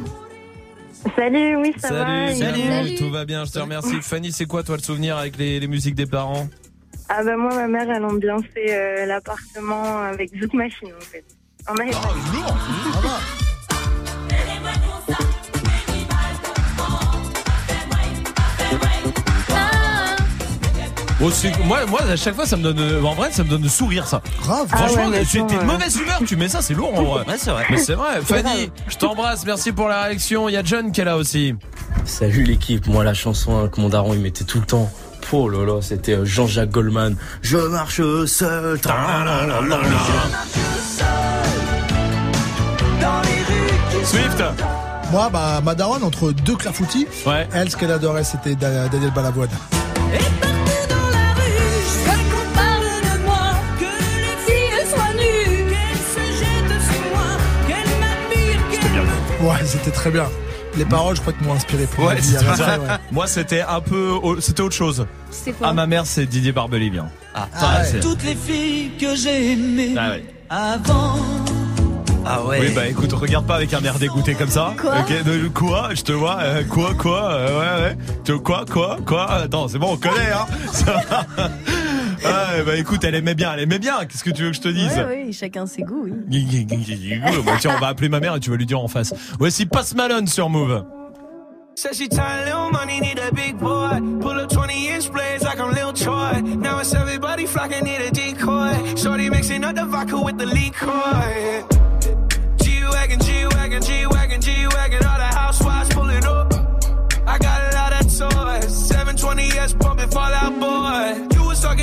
Salut, oui, ça Salut, va. Salut. tout va bien, je te remercie. Fanny, c'est quoi toi le souvenir avec les, les musiques des parents Ah bah moi, ma mère, elle ambiançait euh, l'appartement avec Zouk Machine, en fait. On avait pas... Aussi, moi, moi, à chaque fois, ça me donne, euh, en vrai, ça me donne le sourire, ça. Grave. Franchement, Ah ouais, tu t'es de mauvaise humeur, tu mets ça, c'est lourd en vrai. Ouais c'est vrai. Mais c'est vrai. Fanny, je t'embrasse, merci pour la réaction. Il y a John qui est là aussi. Salut l'équipe, moi la chanson hein, que mon daron il mettait tout le temps. Oh là là, c'était euh, Jean-Jacques Goldman. Je marche seul. Swift. Moi, bah, ma daronne, entre deux clafoutis, Ouais. elle, ce qu'elle adorait, c'était Da- Daniel Balavoine. Et Ouais, c'était très bien. Les paroles, je crois que m'ont inspiré pour Ouais, vie ça. ouais. Moi, c'était un peu, c'était autre chose. C'est quoi Ah, ma mère, c'est Didier Barbelivien. bien. Ah, Ah, c'est- Toutes les filles que j'ai aimées Ah ouais. avant. Ah ouais. Oui, bah écoute, regarde pas avec un air dégoûté comme ça. Quoi de- quoi Je te vois. euh, quoi, quoi euh, Ouais, ouais. Tu- Quoi, quoi, quoi Attends, c'est bon, on connaît, hein. Ça [LAUGHS] va. Ouais, bah écoute, elle aimait bien, elle aimait bien. Qu'est-ce que tu veux que je te dise Ouais, oui, chacun ses goûts, oui. Bah, tiens, on va appeler ma mère et tu vas lui dire en face. Voici Pass Malone sur Move. Said she tired, little money, need a big boy. Pull up 20 inch blades like I'm Lil Troy. Now it's everybody flocking, need a decoy. Shorty mixing up the vodka with the liquor. G-Wagon, G-Wagon, G-Wagon, G-Wagon. All the housewives pulling up. I got a lot of toys. 720S pumping Fallout Boy.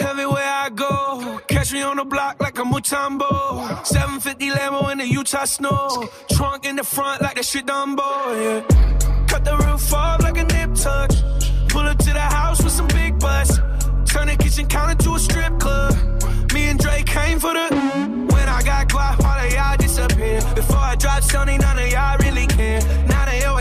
Everywhere I go, catch me on the block like a Mutombo. 750 Lambo in the Utah snow. Trunk in the front like that shit Dumbo, yeah. Cut the roof off like a nip tuck. Pull up to the house with some big butts. Turn the kitchen counter to a strip club. Me and Drake came for the. When I got guap, all of y'all disappear. Before I drop Sony, none of y'all really care. Now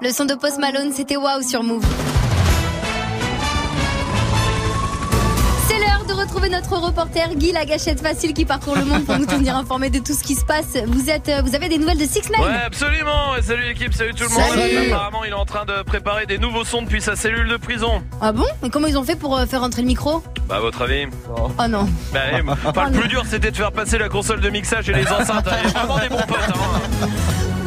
Le son de Post Malone, c'était waouh sur Move. C'est l'heure de retrouver notre reporter Guy la gâchette facile qui parcourt le monde pour nous tenir [LAUGHS] informés de tout ce qui se passe. Vous êtes, euh, vous avez des nouvelles de Six Nine Ouais, absolument. Salut l'équipe, salut tout le monde. Salut. Apparemment, il est en train de préparer des nouveaux sons depuis sa cellule de prison. Ah bon? Mais comment ils ont fait pour euh, faire entrer le micro? Bah, à votre avis Oh non. Bah, eh, le plus dur, c'était de faire passer la console de mixage et les enceintes. Il y a vraiment des bons potes. Hein.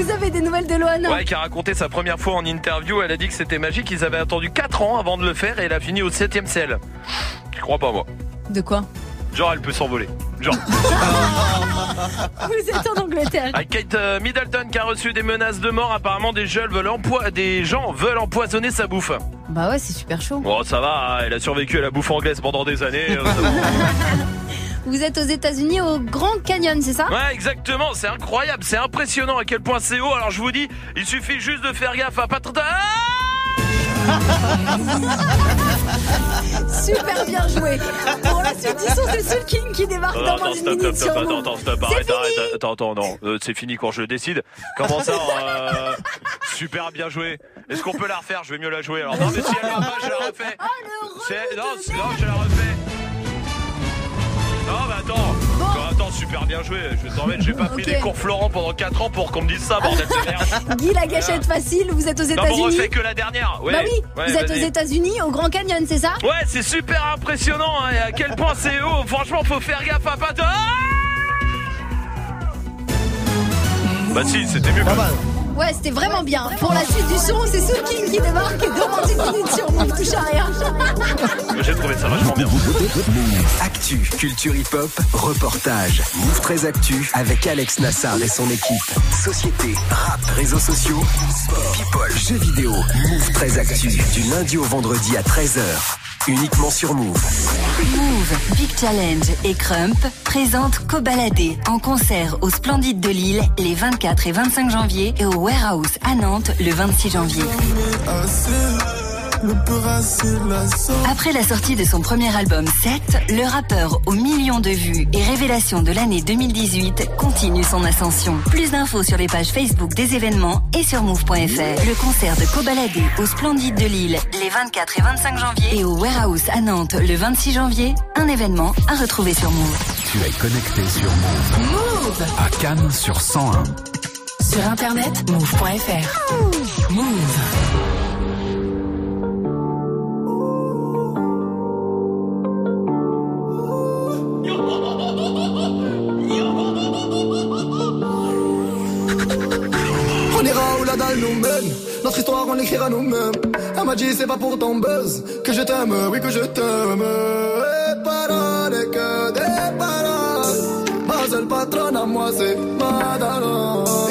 Vous avez des nouvelles de Loana Ouais, qui a raconté sa première fois en interview. Elle a dit que c'était magique. Ils avaient attendu 4 ans avant de le faire et elle a fini au 7ème ciel. Je crois pas, moi. De quoi Genre, elle peut s'envoler. Genre. [LAUGHS] Vous êtes en Angleterre. Kate euh, Middleton qui a reçu des menaces de mort. Apparemment, des, jeunes veulent des gens veulent empoisonner sa bouffe. Bah ouais, c'est super chaud. Bon, ça va, hein, elle a survécu à la bouffe anglaise pendant des années. [LAUGHS] Vous êtes aux États-Unis au Grand Canyon, c'est ça? Ouais, exactement, c'est incroyable, c'est impressionnant à quel point c'est haut. Alors je vous dis, il suffit juste de faire gaffe à pas trop. [LAUGHS] Super bien joué. Pour la suite du son, c'est Soul King qui débarque Non, dans attends, moins d'une minute sur attends, attends, stop, arrête, fini. arrête, attends, attends, non, euh, c'est fini quand je décide. Comment ça, euh, super bien joué. Est-ce qu'on peut la refaire? Je vais mieux la jouer. Alors non, mais si elle va pas, je la refais. C'est- non, non, je la refais. Non, mais attends. Attends, super bien joué. Je vais t'en mettre, j'ai pas pris des cours Florent pendant 4 ans pour qu'on me dise ça, bordel de merde. [LAUGHS] Guy la gâchette facile, vous êtes aux Non, mais on États-Unis. refait que la dernière. Ouais. bah oui, Ouais, vous êtes aux. États-Unis au Grand Canyon, c'est ça? Ouais, c'est super impressionnant. hein, et à quel point c'est haut. Franchement, faut faire gaffe à pas de. Ah bah si, c'était mieux. Pas mal. Ouais, c'était vraiment bien. Pour la suite du son, c'est Soul King qui débarque dans minute sur Move, touche à rien. [LAUGHS] J'ai trouvé ça vachement bien. Move. Actu, culture hip-hop, reportage. Move 13 Actu avec Alex Nassar et son équipe. Société, rap, réseaux sociaux, sport, people, jeux vidéo. Move 13 Actu du lundi au vendredi à 13h. uniquement sur Move. Move, Big Challenge et Crump présentent Cobaladé en concert au Splendide de Lille les 24 et 25 janvier et au Warehouse à Nantes le 26 janvier. Après la sortie de son premier album 7, le rappeur aux millions de vues et révélation de l'année 2018 continue son ascension. Plus d'infos sur les pages Facebook des événements et sur move.fr. Le concert de Cobaladé au Splendide de Lille les 24 et 25 janvier et au Warehouse à Nantes le 26 janvier, un événement à retrouver sur Move. Tu es connecté sur Move. Move À Cannes sur 101. Sur internet, move.fr. Move. Nous mène. Notre histoire, on l'écrira nous-mêmes. Elle m'a dit, c'est pas pour ton buzz que je t'aime, oui, que je t'aime. Et paroles, que des paroles. Ma seule patronne à moi, c'est Madara.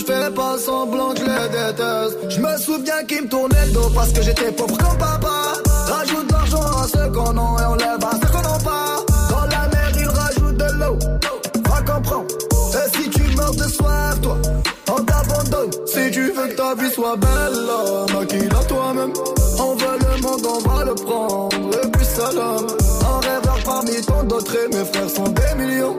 je fais pas semblant que les déteste. Je me souviens qu'ils me tournaient le dos parce que j'étais pauvre comme papa. Rajoute de l'argent à ceux qu'on a et on lève à ceux qu'on n'a pas. Dans la mer ils rajoutent de l'eau. Va comprendre. Et si tu meurs de soif, toi, on t'abandonne. Si tu veux que ta vie soit belle, maquille-la toi-même. On veut le monde, on va le prendre. Et puis salam. Un rêveur parmi tant d'autres et mes frères sont des millions.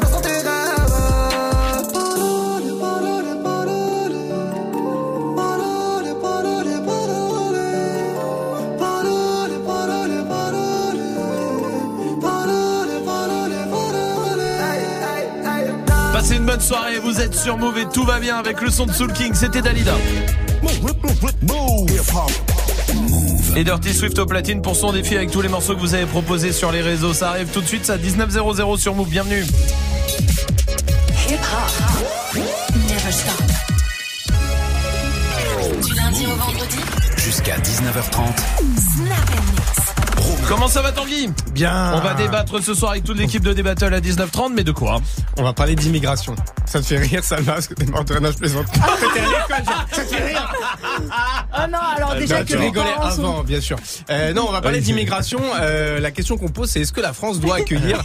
bonne soirée, vous êtes sur Move et tout va bien avec le son de Soul King, c'était Dalida. Et Dirty Swift au platine pour son défi avec tous les morceaux que vous avez proposés sur les réseaux. Ça arrive tout de suite, ça 19.00 sur Move, bienvenue. Hip hop. Never stop. Du lundi au vendredi. Jusqu'à 19h30. Snap and mix. Comment ça va Tanguy Bien. On va débattre ce soir avec toute l'équipe de Débattle à 19h30, mais de quoi On va parler d'immigration. Ça te fait rire, Salma, parce que t'es mort de rien, je plaisante. Ah, Ça te fait rire, Oh non, alors déjà Non, que tu rigolais avant, bien sûr. Euh, non, on va parler d'immigration. Euh, la question qu'on pose, c'est est-ce que la France doit [LAUGHS] accueillir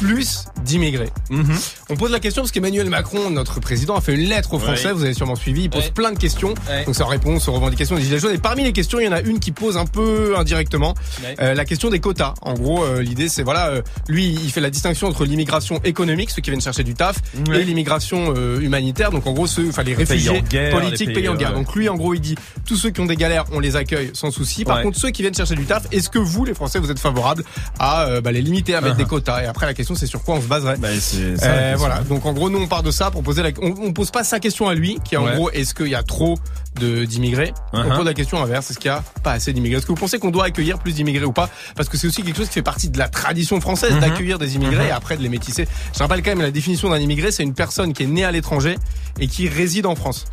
plus d'immigrés Mhm. On pose la question parce qu'Emmanuel Macron, notre président, a fait une lettre aux Français. Vous avez sûrement suivi. Il pose plein de questions. Donc ça répond aux revendications des gilets jaunes. Et parmi les questions, il y en a une qui pose un peu indirectement euh, la question des quotas. En gros, euh, l'idée, c'est voilà, euh, lui, il fait la distinction entre l'immigration économique, ceux qui viennent chercher du taf, et l'immigration humanitaire. Donc en gros, ceux, enfin les pays réfugiés guerre, politiques, les pays, pays, en guerre. Donc lui, en gros, il dit tous ceux qui ont des galères, on les accueille sans souci. Par contre, ceux qui viennent chercher du taf, est-ce que vous, les Français, vous êtes favorables à bah, les limiter, à mettre Uh-huh. des quotas? Et après, la question, c'est sur quoi on se baserait Bah, ça, Euh, voilà. Donc en gros, nous on part de ça pour poser la. On, on pose pas sa question à lui, qui est en Ouais. gros, est-ce qu'il y a trop de d'immigrés? On Uh-huh. pose la question inverse, est-ce qu'il y a pas assez d'immigrés? Est-ce que vous pensez qu'on doit accueillir plus d'immigrés ou pas? Parce que c'est aussi quelque chose qui fait partie de la tradition française Mhm. d'accueillir des immigrés Mhm. et après de les métisser. Je rappelle quand même la définition d'un immigré, c'est une personne qui est née à l'étranger et qui réside en France.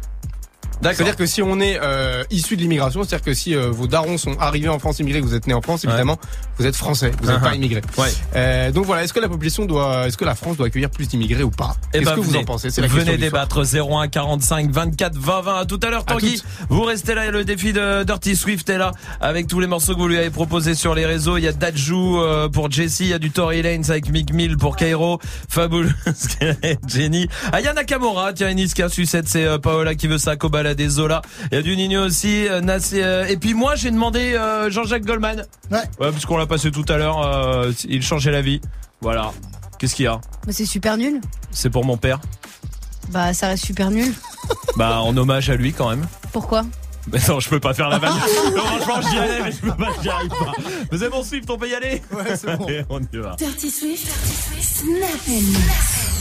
C'est-à-dire que si on est euh, issu de l'immigration, c'est-à-dire que si euh, vos darons sont arrivés en France immigrés, que vous êtes né en France, évidemment, vous êtes français, vous n'êtes Uh-huh. pas immigré. Ouais. Euh, donc voilà, est-ce que la population doit, est-ce que la France doit accueillir plus d'immigrés ou pas? Eh Qu'est-ce ben, que vous en pensez? La Venez débattre 01 45 24 20 20. À tout à l'heure, Tanguy. Vous restez là et le défi de Dirty Swift est là avec tous les morceaux que vous lui avez proposés sur les réseaux. Il y a Dajou euh, pour Jessie, il y a du Tory Lanez avec Mick Mill pour Cairo, Fabulous [LAUGHS] Jenny. Ah, il y a Nakamura, tiens, Niska Sucette, c'est euh, Paola qui veut ça, Kobala des Zola. Il y a du Nino aussi, euh, euh, et puis moi j'ai demandé euh, Jean-Jacques Goldman. Ouais. Ouais, puisqu'on l'a passé tout à l'heure, euh, il changeait la vie. Voilà. Qu'est-ce qu'il y a? Bah, c'est super nul. C'est pour mon père. Bah, ça reste super nul. [LAUGHS] Bah en hommage à lui quand même. Pourquoi? Mais non, je peux pas faire la vanne. Non, [LAUGHS] Franchement, j'y allais, mais je peux pas, j'y arrive pas. Mais c'est bon, Swift, on peut y aller? Ouais, c'est bon. [LAUGHS] on y va. Dirty Swift, Snap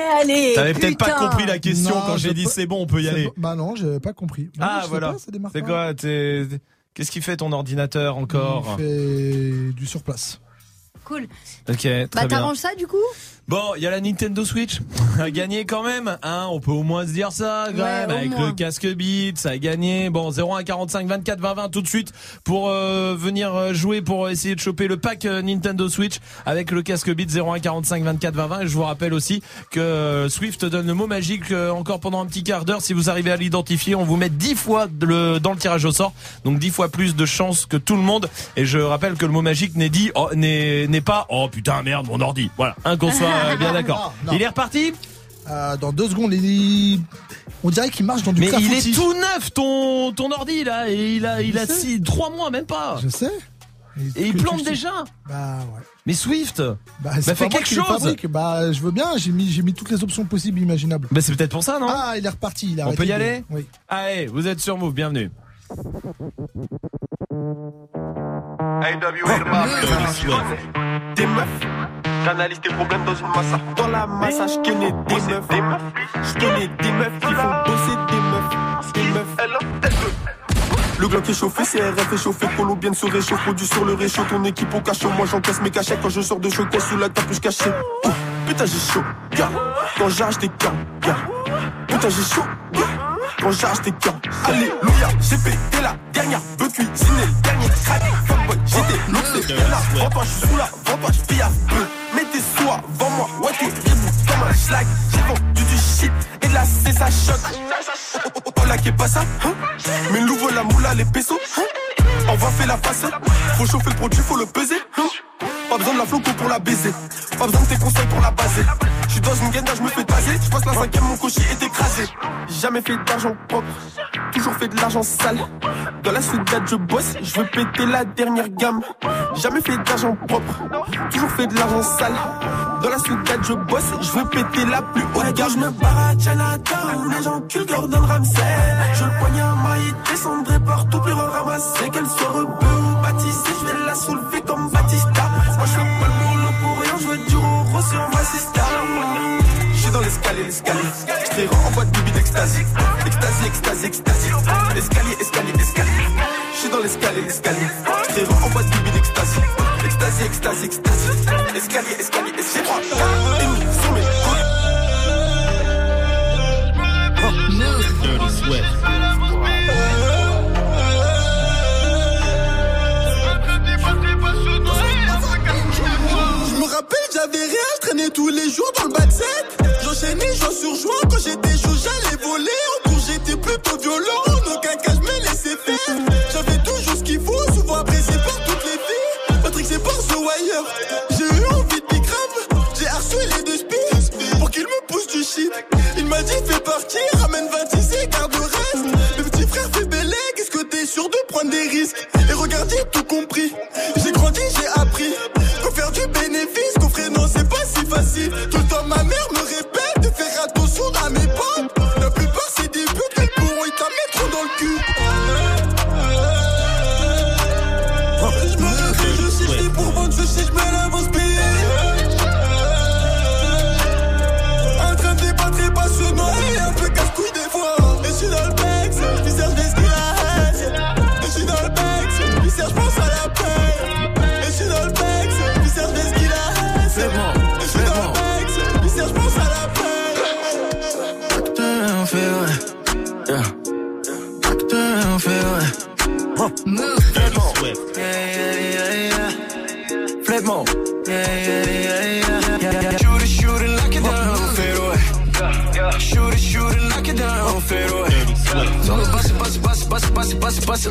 allez. T'avais peut-être pas compris la question Non, quand j'ai dit c'est bon, on peut y aller. bon. Bah non, j'ai pas compris. Ah voilà. pas, ça démarre C'est quoi t'es- Qu'est-ce qui fait ton ordinateur encore? Il fait du surplace. Cool. Ok, très Bah, bien. t'arranges ça du coup? Bon, il y a la Nintendo Switch [LAUGHS] à gagner quand même, hein. On peut au moins se dire ça, quand Ouais, même, avec moins. le casque Beats, ça a gagné. Bon, 01 45 24 20 20 tout de suite pour euh, venir euh, jouer pour essayer de choper le pack euh, Nintendo Switch avec le casque Beats 01 45 24 20 20. Et je vous rappelle aussi que Swift donne le mot magique encore pendant un petit quart d'heure. Si vous arrivez à l'identifier, on vous met 10 fois le, dans le tirage au sort, donc 10 fois plus de chances que tout le monde. Et je rappelle que le mot magique n'est dit, oh, n'est n'est pas, oh putain merde mon ordi. Voilà, [LAUGHS] hein, qu'on soit euh, bien d'accord. Non, non. Il est reparti Euh, dans deux secondes, il... on dirait qu'il marche dans du Mais il est tout neuf ton ton ordi là et il a il Je a sais. six, trois mois même pas. Je sais. Et il plante déjà. Bah ouais. Mais Swift. Bah, Bah, fais quelque chose. Bah je veux bien, j'ai mis, j'ai mis toutes les options possibles imaginables. Bah c'est peut-être pour ça non Ah, il est reparti. Il a On peut y de- aller Oui. Allez, vous êtes sur Move, bienvenue. Des meufs, j'analyse tes problèmes dans une massa. Dans la massa, je connais des meufs, des meufs? Je connais des meufs qui font bosser des meufs, des meufs. Le Glock est chauffé, CRF est chauffé, Colo bien se réchauffe, produit sur le réchaud, ton équipe au cachot, moi j'encaisse mes cachets quand je sors de chocolat sous la capuche cachée. Oh, putain j'ai chaud, gars, quand j'arrache des gants, gars. Putain j'ai chaud, gars, quand j'arrache des gants. Alléluia, j'ai pété la dernière, veux cuisiner le dernier j'étais loxé, là, vends-toi, je suis sous la, vends-toi, je pille à peu. Mets tes sous avant moi, ouais t'es rebou comme un schlag, j'ai vendu du shit et la c'est ça choc. Oh, oh, oh, oh, là pas ça, hein Mais l'ouvre la moula, les pesos, hein On va faire la face, faut chauffer le produit, faut le peser, Pas besoin de la floco pour la baiser, pas besoin de tes conseils pour la baser. Je suis dans une gaine, je me fais taser, je passe la cinquième, mon cocher est écrasé. Jamais fait d'argent propre, toujours fait de l'argent sale. Dans la soudade, je bosse, je veux péter la dernière gamme. Jamais fait d'argent propre, toujours fait de l'argent sale. Dans la soudade, je bosse, je veux péter la plus haute gamme. Je me barre à Chinatown, les gens culent Gordon Ramsay. Je le poignard maille, descendrai partout, plus ramasser. Qu'elle soit rebeu ou baptisée, je vais la soulever comme Batista. Moi, je fais pas le boulot pour rien, je veux du roro sur ma sister. Je suis dans l'escalier, l'escalier. Tire en boîte de bide extasie. Extasie, extasie, extasie. Escalier, escalier, escalier. Je suis dans l'escalier, l'escalier. Tire en boîte de bide extasie. Extasie, extasie, extasie. Escalier, escalier, escalier. Gars ennemis sur mes côtes. Dirty Swift. Je me rappelle, j'avais rien, je traînais tous les jours dans le bac 7. J'enchaînais jour sur jour, quand j'étais tout compris. J'ai grandi, j'ai appris. Faut faire du bénéfice, qu'on non, c'est pas si facile. Tout le temps, ma mère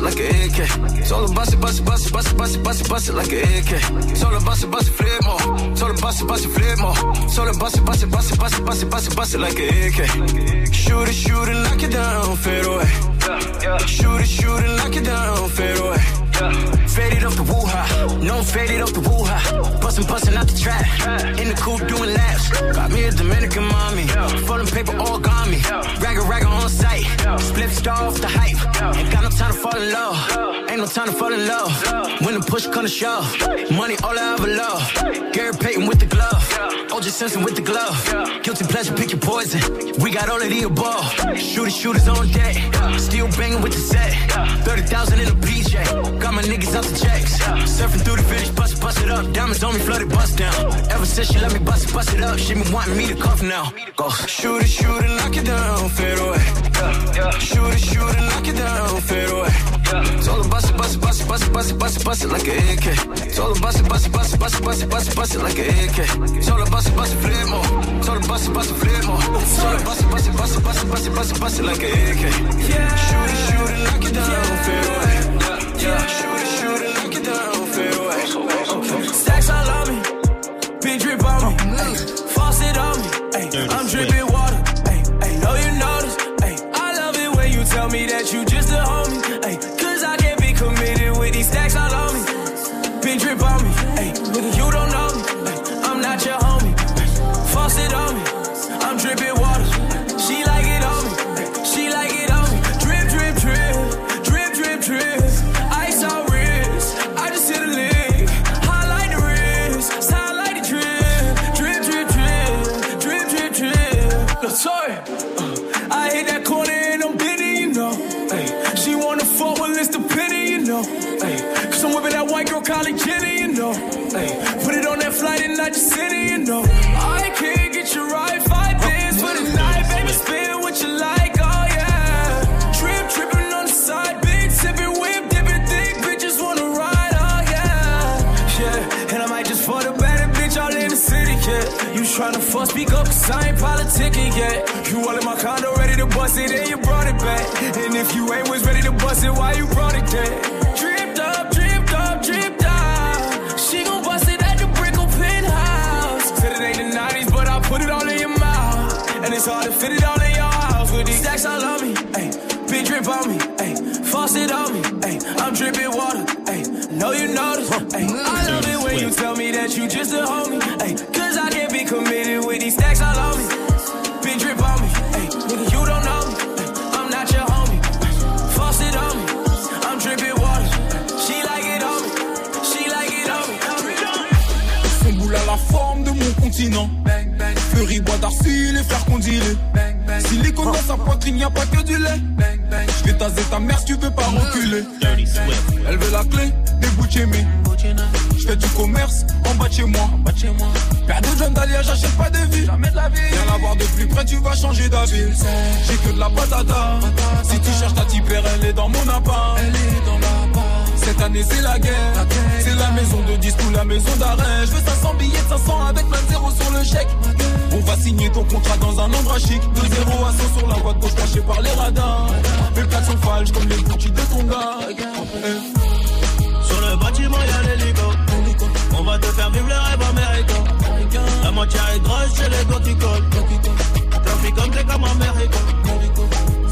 like a AK. Solo bust it, bust it, bust it, bust it, bust it, bust it, bust it like a AK. Solo bust it, bust it, flip more. Solo bust it, bust it, flip more. Solo bust it, bust it, bust it, bust it, bust it, bust it, bust it like a AK. Shoot it, shoot it, knock it down, fade away. Shoot it, shoot it, knock it down, fade away. Faded off the woo-ha, no faded off the woo-ha. Bustin', bustin' out the trap, in the coupe doing laps. Got me a Dominican mommy, folding paper all got me. Ragga ragga on site, split star off the hype. Ain't got no time to fall in love, ain't no time to fall in love. When the push come to shove, money all I ever love. Gary Payton with the glove, OJ Simpson with the glove. Guilty pleasure, pick your poison. We got all of the above. Shooters, shooters on deck, still banging with the set. 30,000 in a PJ, got my niggas out the checks. Surfing through the village, bust bust it up. Diamonds on me, flooded, bust down. Ever since she let me bust it, bust it up, she been wanting me to cuff now. Go shoot it, shoot it, knock it down, fade away. Shoot it, shoot it, knock it down, fade away. Solo bust it, bust it, bust it, bust it, bust it, bust it, bust it like a AK. Solo bust it, bust it, bust it, bust it, bust it, bust it, bust it like a AK. Solo bust it, bust it, flip more. Solo bust it, bust it, flip more. Solo bust it, bust it, bust it, bust it, bust it, bust it, bust it like a AK. Shoot it, shoot it, knock it down, fade away. Yeah, shoot it, shoot it, knock it down, fade away. Stacks all on me, big drip on me, just send it, you know. I can't get you right, five bands for the night, baby, spin what you like, oh yeah. Trip, tripping on the side, big sipping, whip, dipping, thick, bitches wanna ride, oh yeah. Yeah, and I might just for the better bitch all in the city, yeah. You tryna fuss, speak up, cause I ain't politicking yet. You all in my condo, ready to bust it, and you brought it back. And if you ain't was ready to bust it, why you brought it there? Just a homie. Ayy, cause I can't be committed with these stacks all on me. Big drip on me. Ayy, nigga, you don't know me. Ayy, I'm not your homie. Faucet on me. I'm dripping water. She like it on me. She like it on me. Son boule à la forme de mon continent. Fleury, bois d'arcile et faire qu'on dirait. Silicone dans sa poitrine, y a pas que du lait. Je vais taser ta mère si tu veux pas reculer. Elle veut la clé des Je du commerce en bas de chez moi. Père de John Dalia, j'achète pas de vie. Jamais de la vie. Viens la voir de plus près, tu vas changer d'avis. J'ai que de la patata. Si tu cherches ta tipère, elle est dans mon appart. Elle est dans la cette année c'est la guerre, c'est la maison de disque ou la maison d'arrêt. Je veux 500 billets de 500 avec ma zéro sur le chèque. On va signer ton contrat dans un endroit chic. De 0 à 100 sur la voie de gauche cachée par les radars. Mes plaques sont falches comme les Gucci de ton gars. Sur le bâtiment y'a l'hélico Va te faire vivre le rêve américain. La moitié est grosse chez les gorticoles Trafic comme t'es comme américain.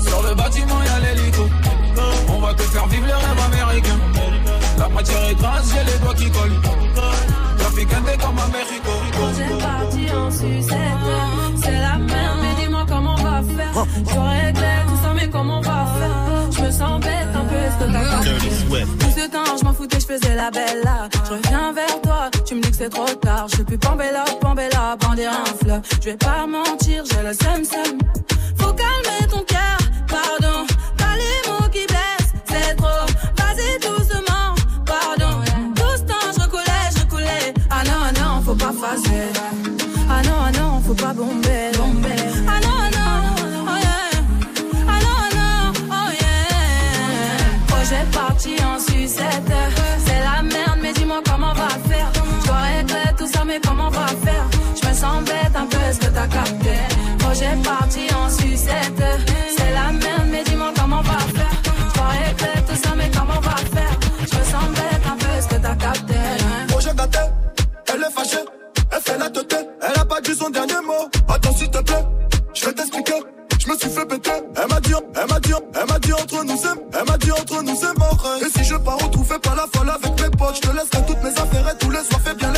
Sur le bâtiment y'a l'hélico On va te faire vivre le rêve américain. La moitié est grasse, j'ai les doigts qui collent. Trafiquant t'es comme américain. C'est parti en sucette, c'est la merde, mais dis-moi comment on va faire. Je réglais tout ça, mais comment on va faire? Je me sens bête est-ce que t'as Tout ce temps, je m'en foutais, je faisais la belle là. Je reviens vers toi, tu me dis que c'est trop tard. Je peux pambella, pambella, bander un fleuve. Je vais pas mentir, j'ai le seum seum. Faut calmer ton cœur, projet parti en sucette. C'est la merde, mais dis-moi comment on va faire. Je tout ça, mais comment on va faire? Je me sens bête un peu, ce que t'as capté? Oh, hein? Projet gâté, elle est fâchée, elle fait la tête, elle a pas dit son dernier mot. Attends, s'il te plaît, je vais t'expliquer. Je me suis fait péter, elle m'a dit, elle m'a dit, elle m'a dit entre nous c'est, elle m'a dit entre nous c'est mort. Et si je pars retrouver pas la folle avec mes potes, je te laisserai toutes mes affaires et tous les soirs fais bien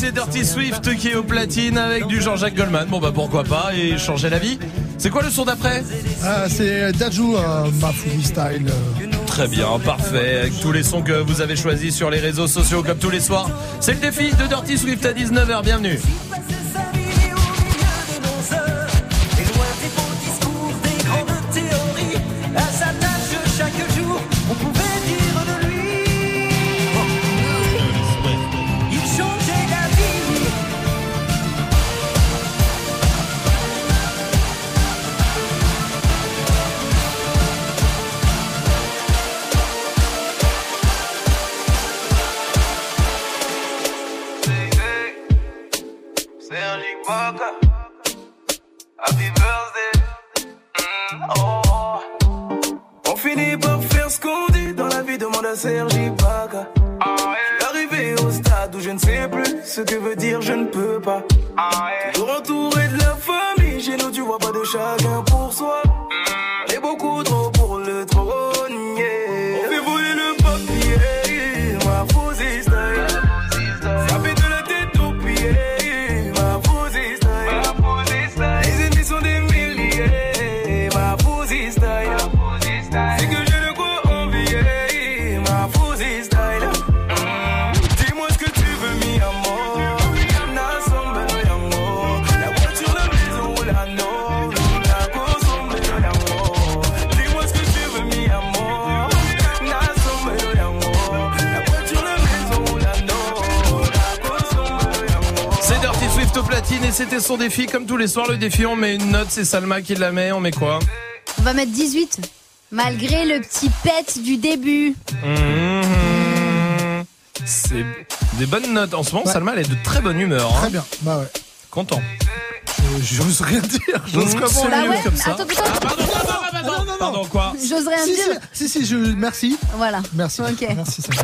c'est Dirty Swift qui est au platine avec du Jean-Jacques Goldman. Bon bah pourquoi pas et changer la vie. C'est quoi le son d'après Ah, c'est Dajou, euh, Mafoumi style. euh. Très bien, parfait. Avec tous les sons que vous avez choisis sur les réseaux sociaux comme tous les soirs. C'est le défi de Dirty Swift à 19h. Bienvenue. Ce qu'on dit dans la vie, demande à Sergi suis arrivé au stade où je ne sais plus ce que veut dire je ne peux pas. Toujours entouré de la famille, chez nous tu vois pas de chacun pour soi. Est beaucoup trop c'était son défi. Comme tous les soirs, le défi, on met une note. C'est Salma qui la met. On met quoi On va mettre 18. Malgré le petit pet du début. Mmh. C'est des bonnes notes. En ce moment, Ouais. Salma, elle est de très bonne humeur. hein. Très bien, bah ouais. Content. Je- J'ose rien dire, j'ose Mmh, comment c'est Bah mieux ouais, comme ça. attends, attends. Pardon, quoi J'ose rien si, dire. Si, si, si, je, merci. Voilà. Merci. Ok. Merci, Sacha.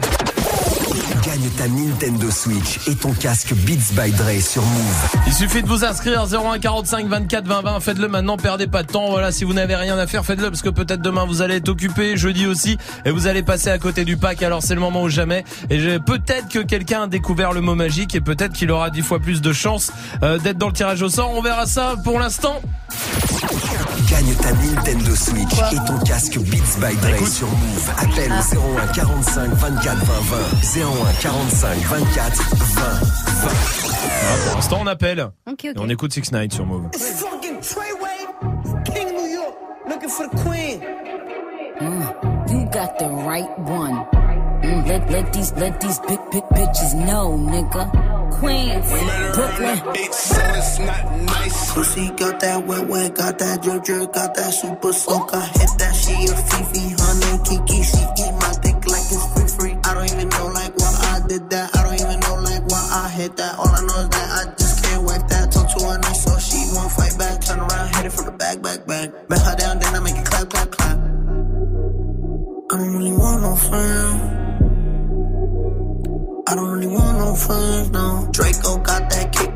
Gagne ta Nintendo Switch et ton casque Beats by Dre sur Move. Il suffit de vous inscrire 01 45 24 20 20. Faites-le maintenant, perdez pas de temps. Voilà, si vous n'avez rien à faire, faites-le parce que peut-être demain vous allez être occupé, jeudi aussi, et vous allez passer à côté du pack. Alors c'est le moment ou jamais. Et peut-être que quelqu'un a découvert le mot magique et peut-être qu'il aura dix fois plus de chances euh, d'être dans le tirage au sort. On verra ça pour l'instant. Gagne ta Nintendo Switch et ton casque Beats by Dre sur Move. Appelle Ah. au 01 45 24 20 20. 01 45 24 20 20. Voilà, pour l'instant, on appelle. Et on écoute Six Night sur Move. It's fucking Treyway, King New York, looking for the queen. Mm, you got the right one. Mm, let let these let these big big bitches know, nigga. Queens, Brooklyn. So it's not nice. Pussy got that wet wet, got that drip drip, got that super soak. I hit that she a Fifi, honey Kiki. She eat my did that. I don't even know like why I hit that. All I know is that I just can't wipe that. Talk to her nice so she won't fight back. Turn around, hit it from the back, back, back. Bet her down, then I make it clap, clap, clap. I don't really want no friends. I don't really want no friends, no. Draco got that kickback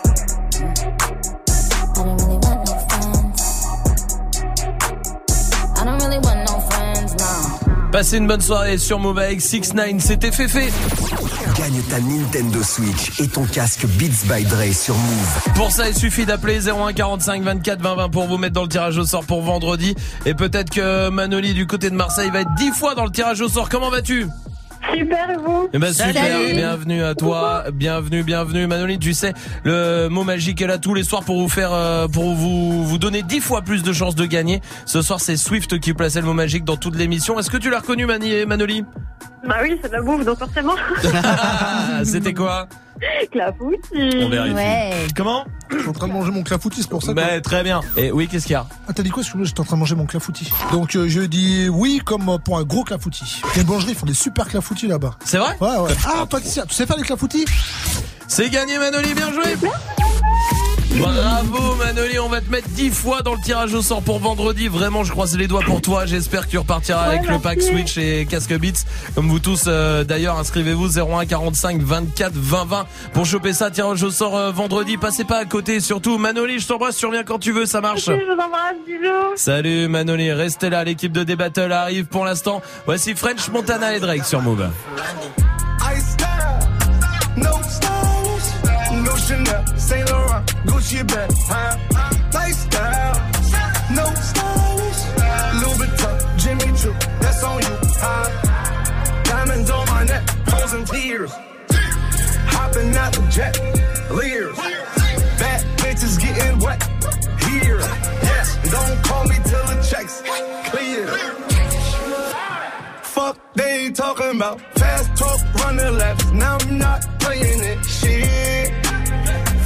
Passez une bonne soirée sur Move avec 6 9 c'était Féfé. Gagne ta Nintendo Switch et ton casque Beats by Dre sur Move. Pour ça, il suffit d'appeler 01 45 24 20 20 pour vous mettre dans le tirage au sort pour vendredi. Et peut-être que Manoli du côté de Marseille va être 10 fois dans le tirage au sort. Comment vas-tu? Super, et vous Eh ben super, Salut. bienvenue à toi, bienvenue, bienvenue Manoli, tu sais, le mot magique est là tous les soirs pour vous faire euh, pour vous vous donner 10 fois plus de chances de gagner. Ce soir, c'est Swift qui plaçait le mot magique dans toute l'émission. Est-ce que tu l'as reconnu Mani Manoli? Bah oui, c'est de la bouffe, donc forcément. [LAUGHS] Ah, C'était quoi? [LAUGHS] Clafoutis. On vérifie. Comment Je suis en train de manger mon clafoutis, c'est pour ça. Ben très bien. Et oui, qu'est-ce qu'il y a Ah, t'as dit quoi que J'étais en train de manger mon clafoutis. Donc euh, je dis oui comme pour un gros clafoutis. Les boulangeries font des super clafoutis là-bas. C'est vrai Ouais, ouais. Ah, Patricia, tu sais faire les clafoutis? C'est gagné Manoli, bien joué Bravo Manoli, on va te mettre 10 fois dans le tirage au sort pour vendredi. Vraiment, je croise les doigts pour toi. J'espère que tu repartiras Ouais, avec le pack Switch et casque Beats. Comme vous tous, euh, d'ailleurs, inscrivez-vous 01 45 24 20 20 pour choper ça. Tirage au sort euh, vendredi. Passez pas à côté. Surtout Manoli, je t'embrasse. Tu reviens quand tu veux, ça marche. Je vous embrasse, bisous. Salut Manoli, restez là. L'équipe de D-Battle arrive pour l'instant. Voici French Montana et Drake sur Move. Laurent, Gucci bag, huh? Lifestyle, no stylish, Louis Vuitton, Jimmy Choo, that's on you, huh? Diamonds on my neck, frozen tears, hopping out the jet, leers, bad bitches getting wet, here, yes, don't call me till the checks clear. Fuck, they ain't talking about fast talk, running laps. Now I'm not playing it. Shit.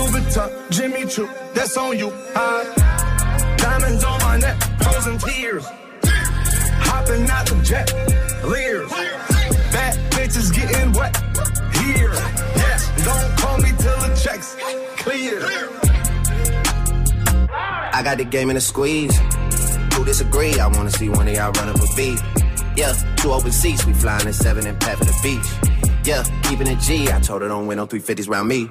Louis Vuitton, Jimmy Choo, that's on you, huh? Diamonds on my neck, frozen tears, hopping out the jet, leers, bad bitches getting wet, here, yes, don't call me till the checks clear. I got the game in a squeeze. Who disagree? I wanna see one of y'all run up a beat. Yeah, two open seats, we flying in seven and pat for the beach. Yeah, keeping it G. I told her don't win no 350s round me.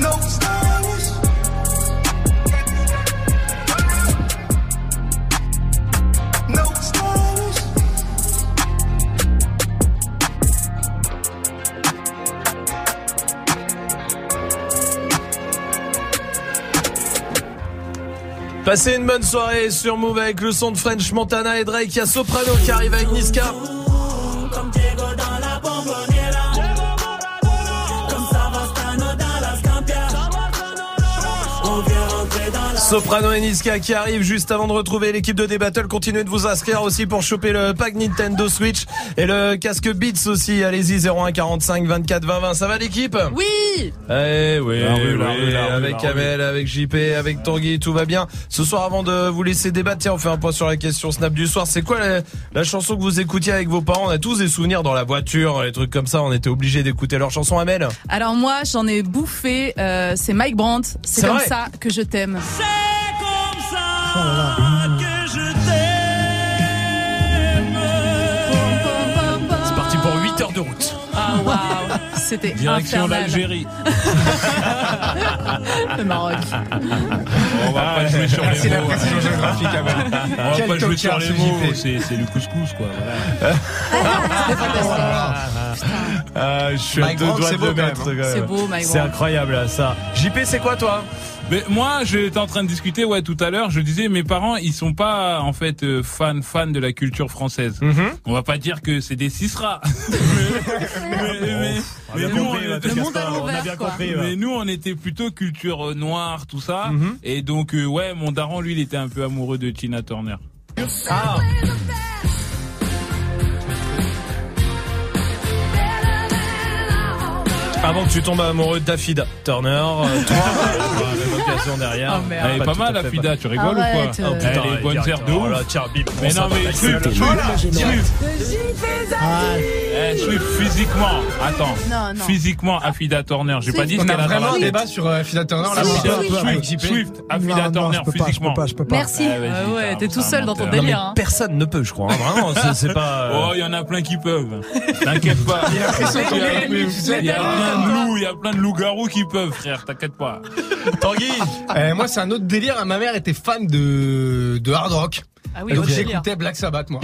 No. No. Passez une bonne soirée sur Move avec le son de French Montana et Drake. Il y a Soprano qui arrive avec Niska. Soprano et Niska qui arrivent juste avant de retrouver l'équipe de D-Battle. Continuez de vous inscrire aussi pour choper le pack Nintendo Switch et le casque Beats aussi. Allez-y 01 45 24 20 20. Ça va l'équipe Oui Eh oui, La rue, oui, la rue, la rue, avec la rue. Amel, avec JP, avec Tanguy, tout va bien. Ce soir, avant de vous laisser débattre, tiens, on fait un point sur la question Snap du soir. C'est quoi la, la chanson que vous écoutiez avec vos parents? On a tous des souvenirs dans la voiture, les trucs comme ça. On était obligés d'écouter leur chanson Amel. Alors moi, j'en ai bouffé. euh, c'est Mike Brandt. C'est comme vrai ça que je t'aime. C'est parti pour 8 heures de route. Ah waouh, c'était Direction l'Algérie. Le Maroc. On va pas jouer sur Merci les la mots. précision géographique. On va pas jouer sur les mots. JP. C'est c'est le couscous, quoi. voilà. Ah, je suis à deux doigts c'est de beau, le mettre. hein. C'est beau, C'est incroyable ça. JP, c'est quoi toi? Mais moi, j'étais en train de discuter, ouais, tout à l'heure, je disais, mes parents, ils sont pas, en fait, euh, fans, fans de la culture française. On va pas dire que c'est des cisras. [LAUGHS] nous, on était-. Mais nous, on était plutôt culture euh, noire, tout ça. Mhm. Et donc, euh, ouais, mon daron, lui, il était un peu amoureux de Tina Turner. Ah Avant que tu tombes amoureux d'Afida Turner, euh, toi, la même occasion derrière. Oh, merde. Elle est pas mal, Afida, tu rigoles ou Arrête, quoi euh. Oh, putain, Elle est bonne verre de oh ouf. là, tiens, bim, Mais on non, mais Swift, gueule. Swift. Eh, Swift, physiquement, attends, Non, non. physiquement, Affida Turner, j'ai pas dit ce On a qu'elle a vraiment dans un la débat sur euh, Affida Turner là. Swift, avec Swift. Swift, non, Turner, je peux pas, je peux physiquement. pas, je peux pas. Merci. Ah, Euh, ouais, t'es tout seul dans ton délire. hein. Personne ne peut, je crois. hein, Vraiment, c'est- pas. euh, [LAUGHS] Oh, il y en a plein qui peuvent. T'inquiète pas. Il y a plein de loups, il y a plein de loups-garous qui peuvent, frère, t'inquiète pas. Tanguy Euh, Moi, c'est un autre délire. Ma mère était fan de, de hard rock. Ah oui, Donc j'écoutais Black Sabbath, moi.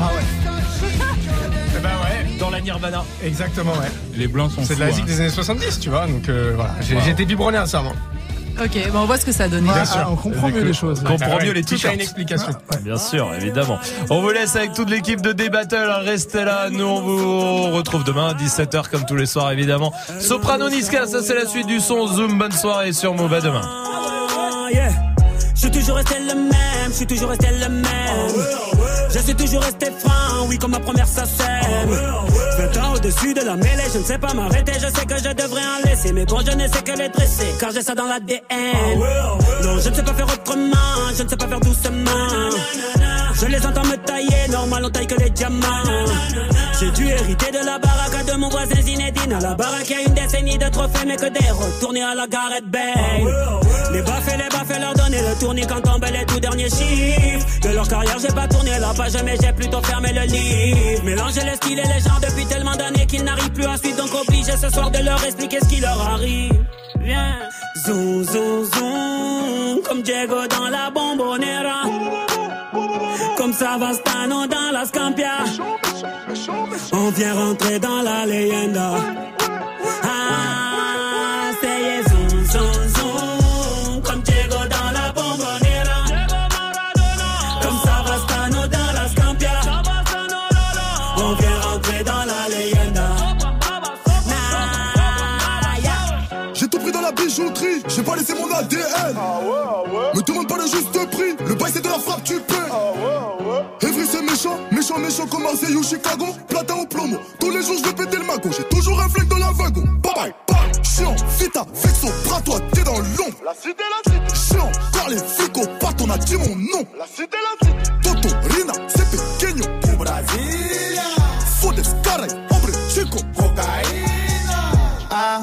Ah ouais. bah ouais, dans la Nirvana. Exactement, ouais. Les blancs sont C'est de la musique hein. des années 70, tu vois. Donc euh, voilà, j'ai été biberonné à ça, moi. Ok, bon, on voit ce que ça a donné. Ouais, ah, on comprend mieux les choses. On comprend Ah mieux les tout a t-shirts. une explication. Bien sûr, évidemment. On vous laisse avec toute l'équipe de D-Battle. Restez là. Nous, on vous retrouve demain à 17h comme tous les soirs, évidemment. Soprano Niska, ça c'est la suite du son. Zoom, bonne soirée sur Move. À demain. Ah, yeah. Je suis toujours resté le même, je suis toujours resté le même. Je suis toujours resté franc, oui, comme ma première sacème. 20 ans au-dessus de la mêlée, je ne sais pas m'arrêter, je sais que je devrais en laisser. Mais bon, je ne sais que les dresser, car j'ai ça dans l'ADN. Non, je ne sais pas faire autrement, je ne sais pas faire doucement. Je les entends me tailler, normal, on taille que les diamants. J'ai dû hériter de la baraque de mon voisin Zinedine. À la baraque, y a une décennie de trophées, mais que des retournés à la Gareth Bale. Les baffes et les baffes, leur donner le tournis quand tombent les tout derniers chiffres. De leur carrière, j'ai pas tourné la page, mais j'ai plutôt fermé le livre. Mélanger les styles et les genres depuis tellement d'années qu'ils n'arrivent plus à suivre, donc obligé ce soir de leur expliquer ce qui leur arrive. Viens, zoom, zoom, zoom, comme Diego dans la bombonera. Comme Savastano dans la Scampia. On vient rentrer dans la leyenda. J'ai pas laissé mon ADN. Me demande pas le juste prix, le bail c'est de la frappe, tu paies. Evry c'est méchant, méchant, méchant comme Marseille ou Chicago. Platin au plomo, tous les jours je vais péter le magot. J'ai toujours un flingue dans la wagon. Bye bye, bye. Chiant, vita, vexo, bras toi, t'es dans l'ombre. La cité, la cité. Chiant, car les flics au pattes, on a dit mon nom. La cité, la cité. Toto, Rina, c'est pequeño. Au Brasilia. Fodes, caray, hombre, chico. Cocaïna. Ah,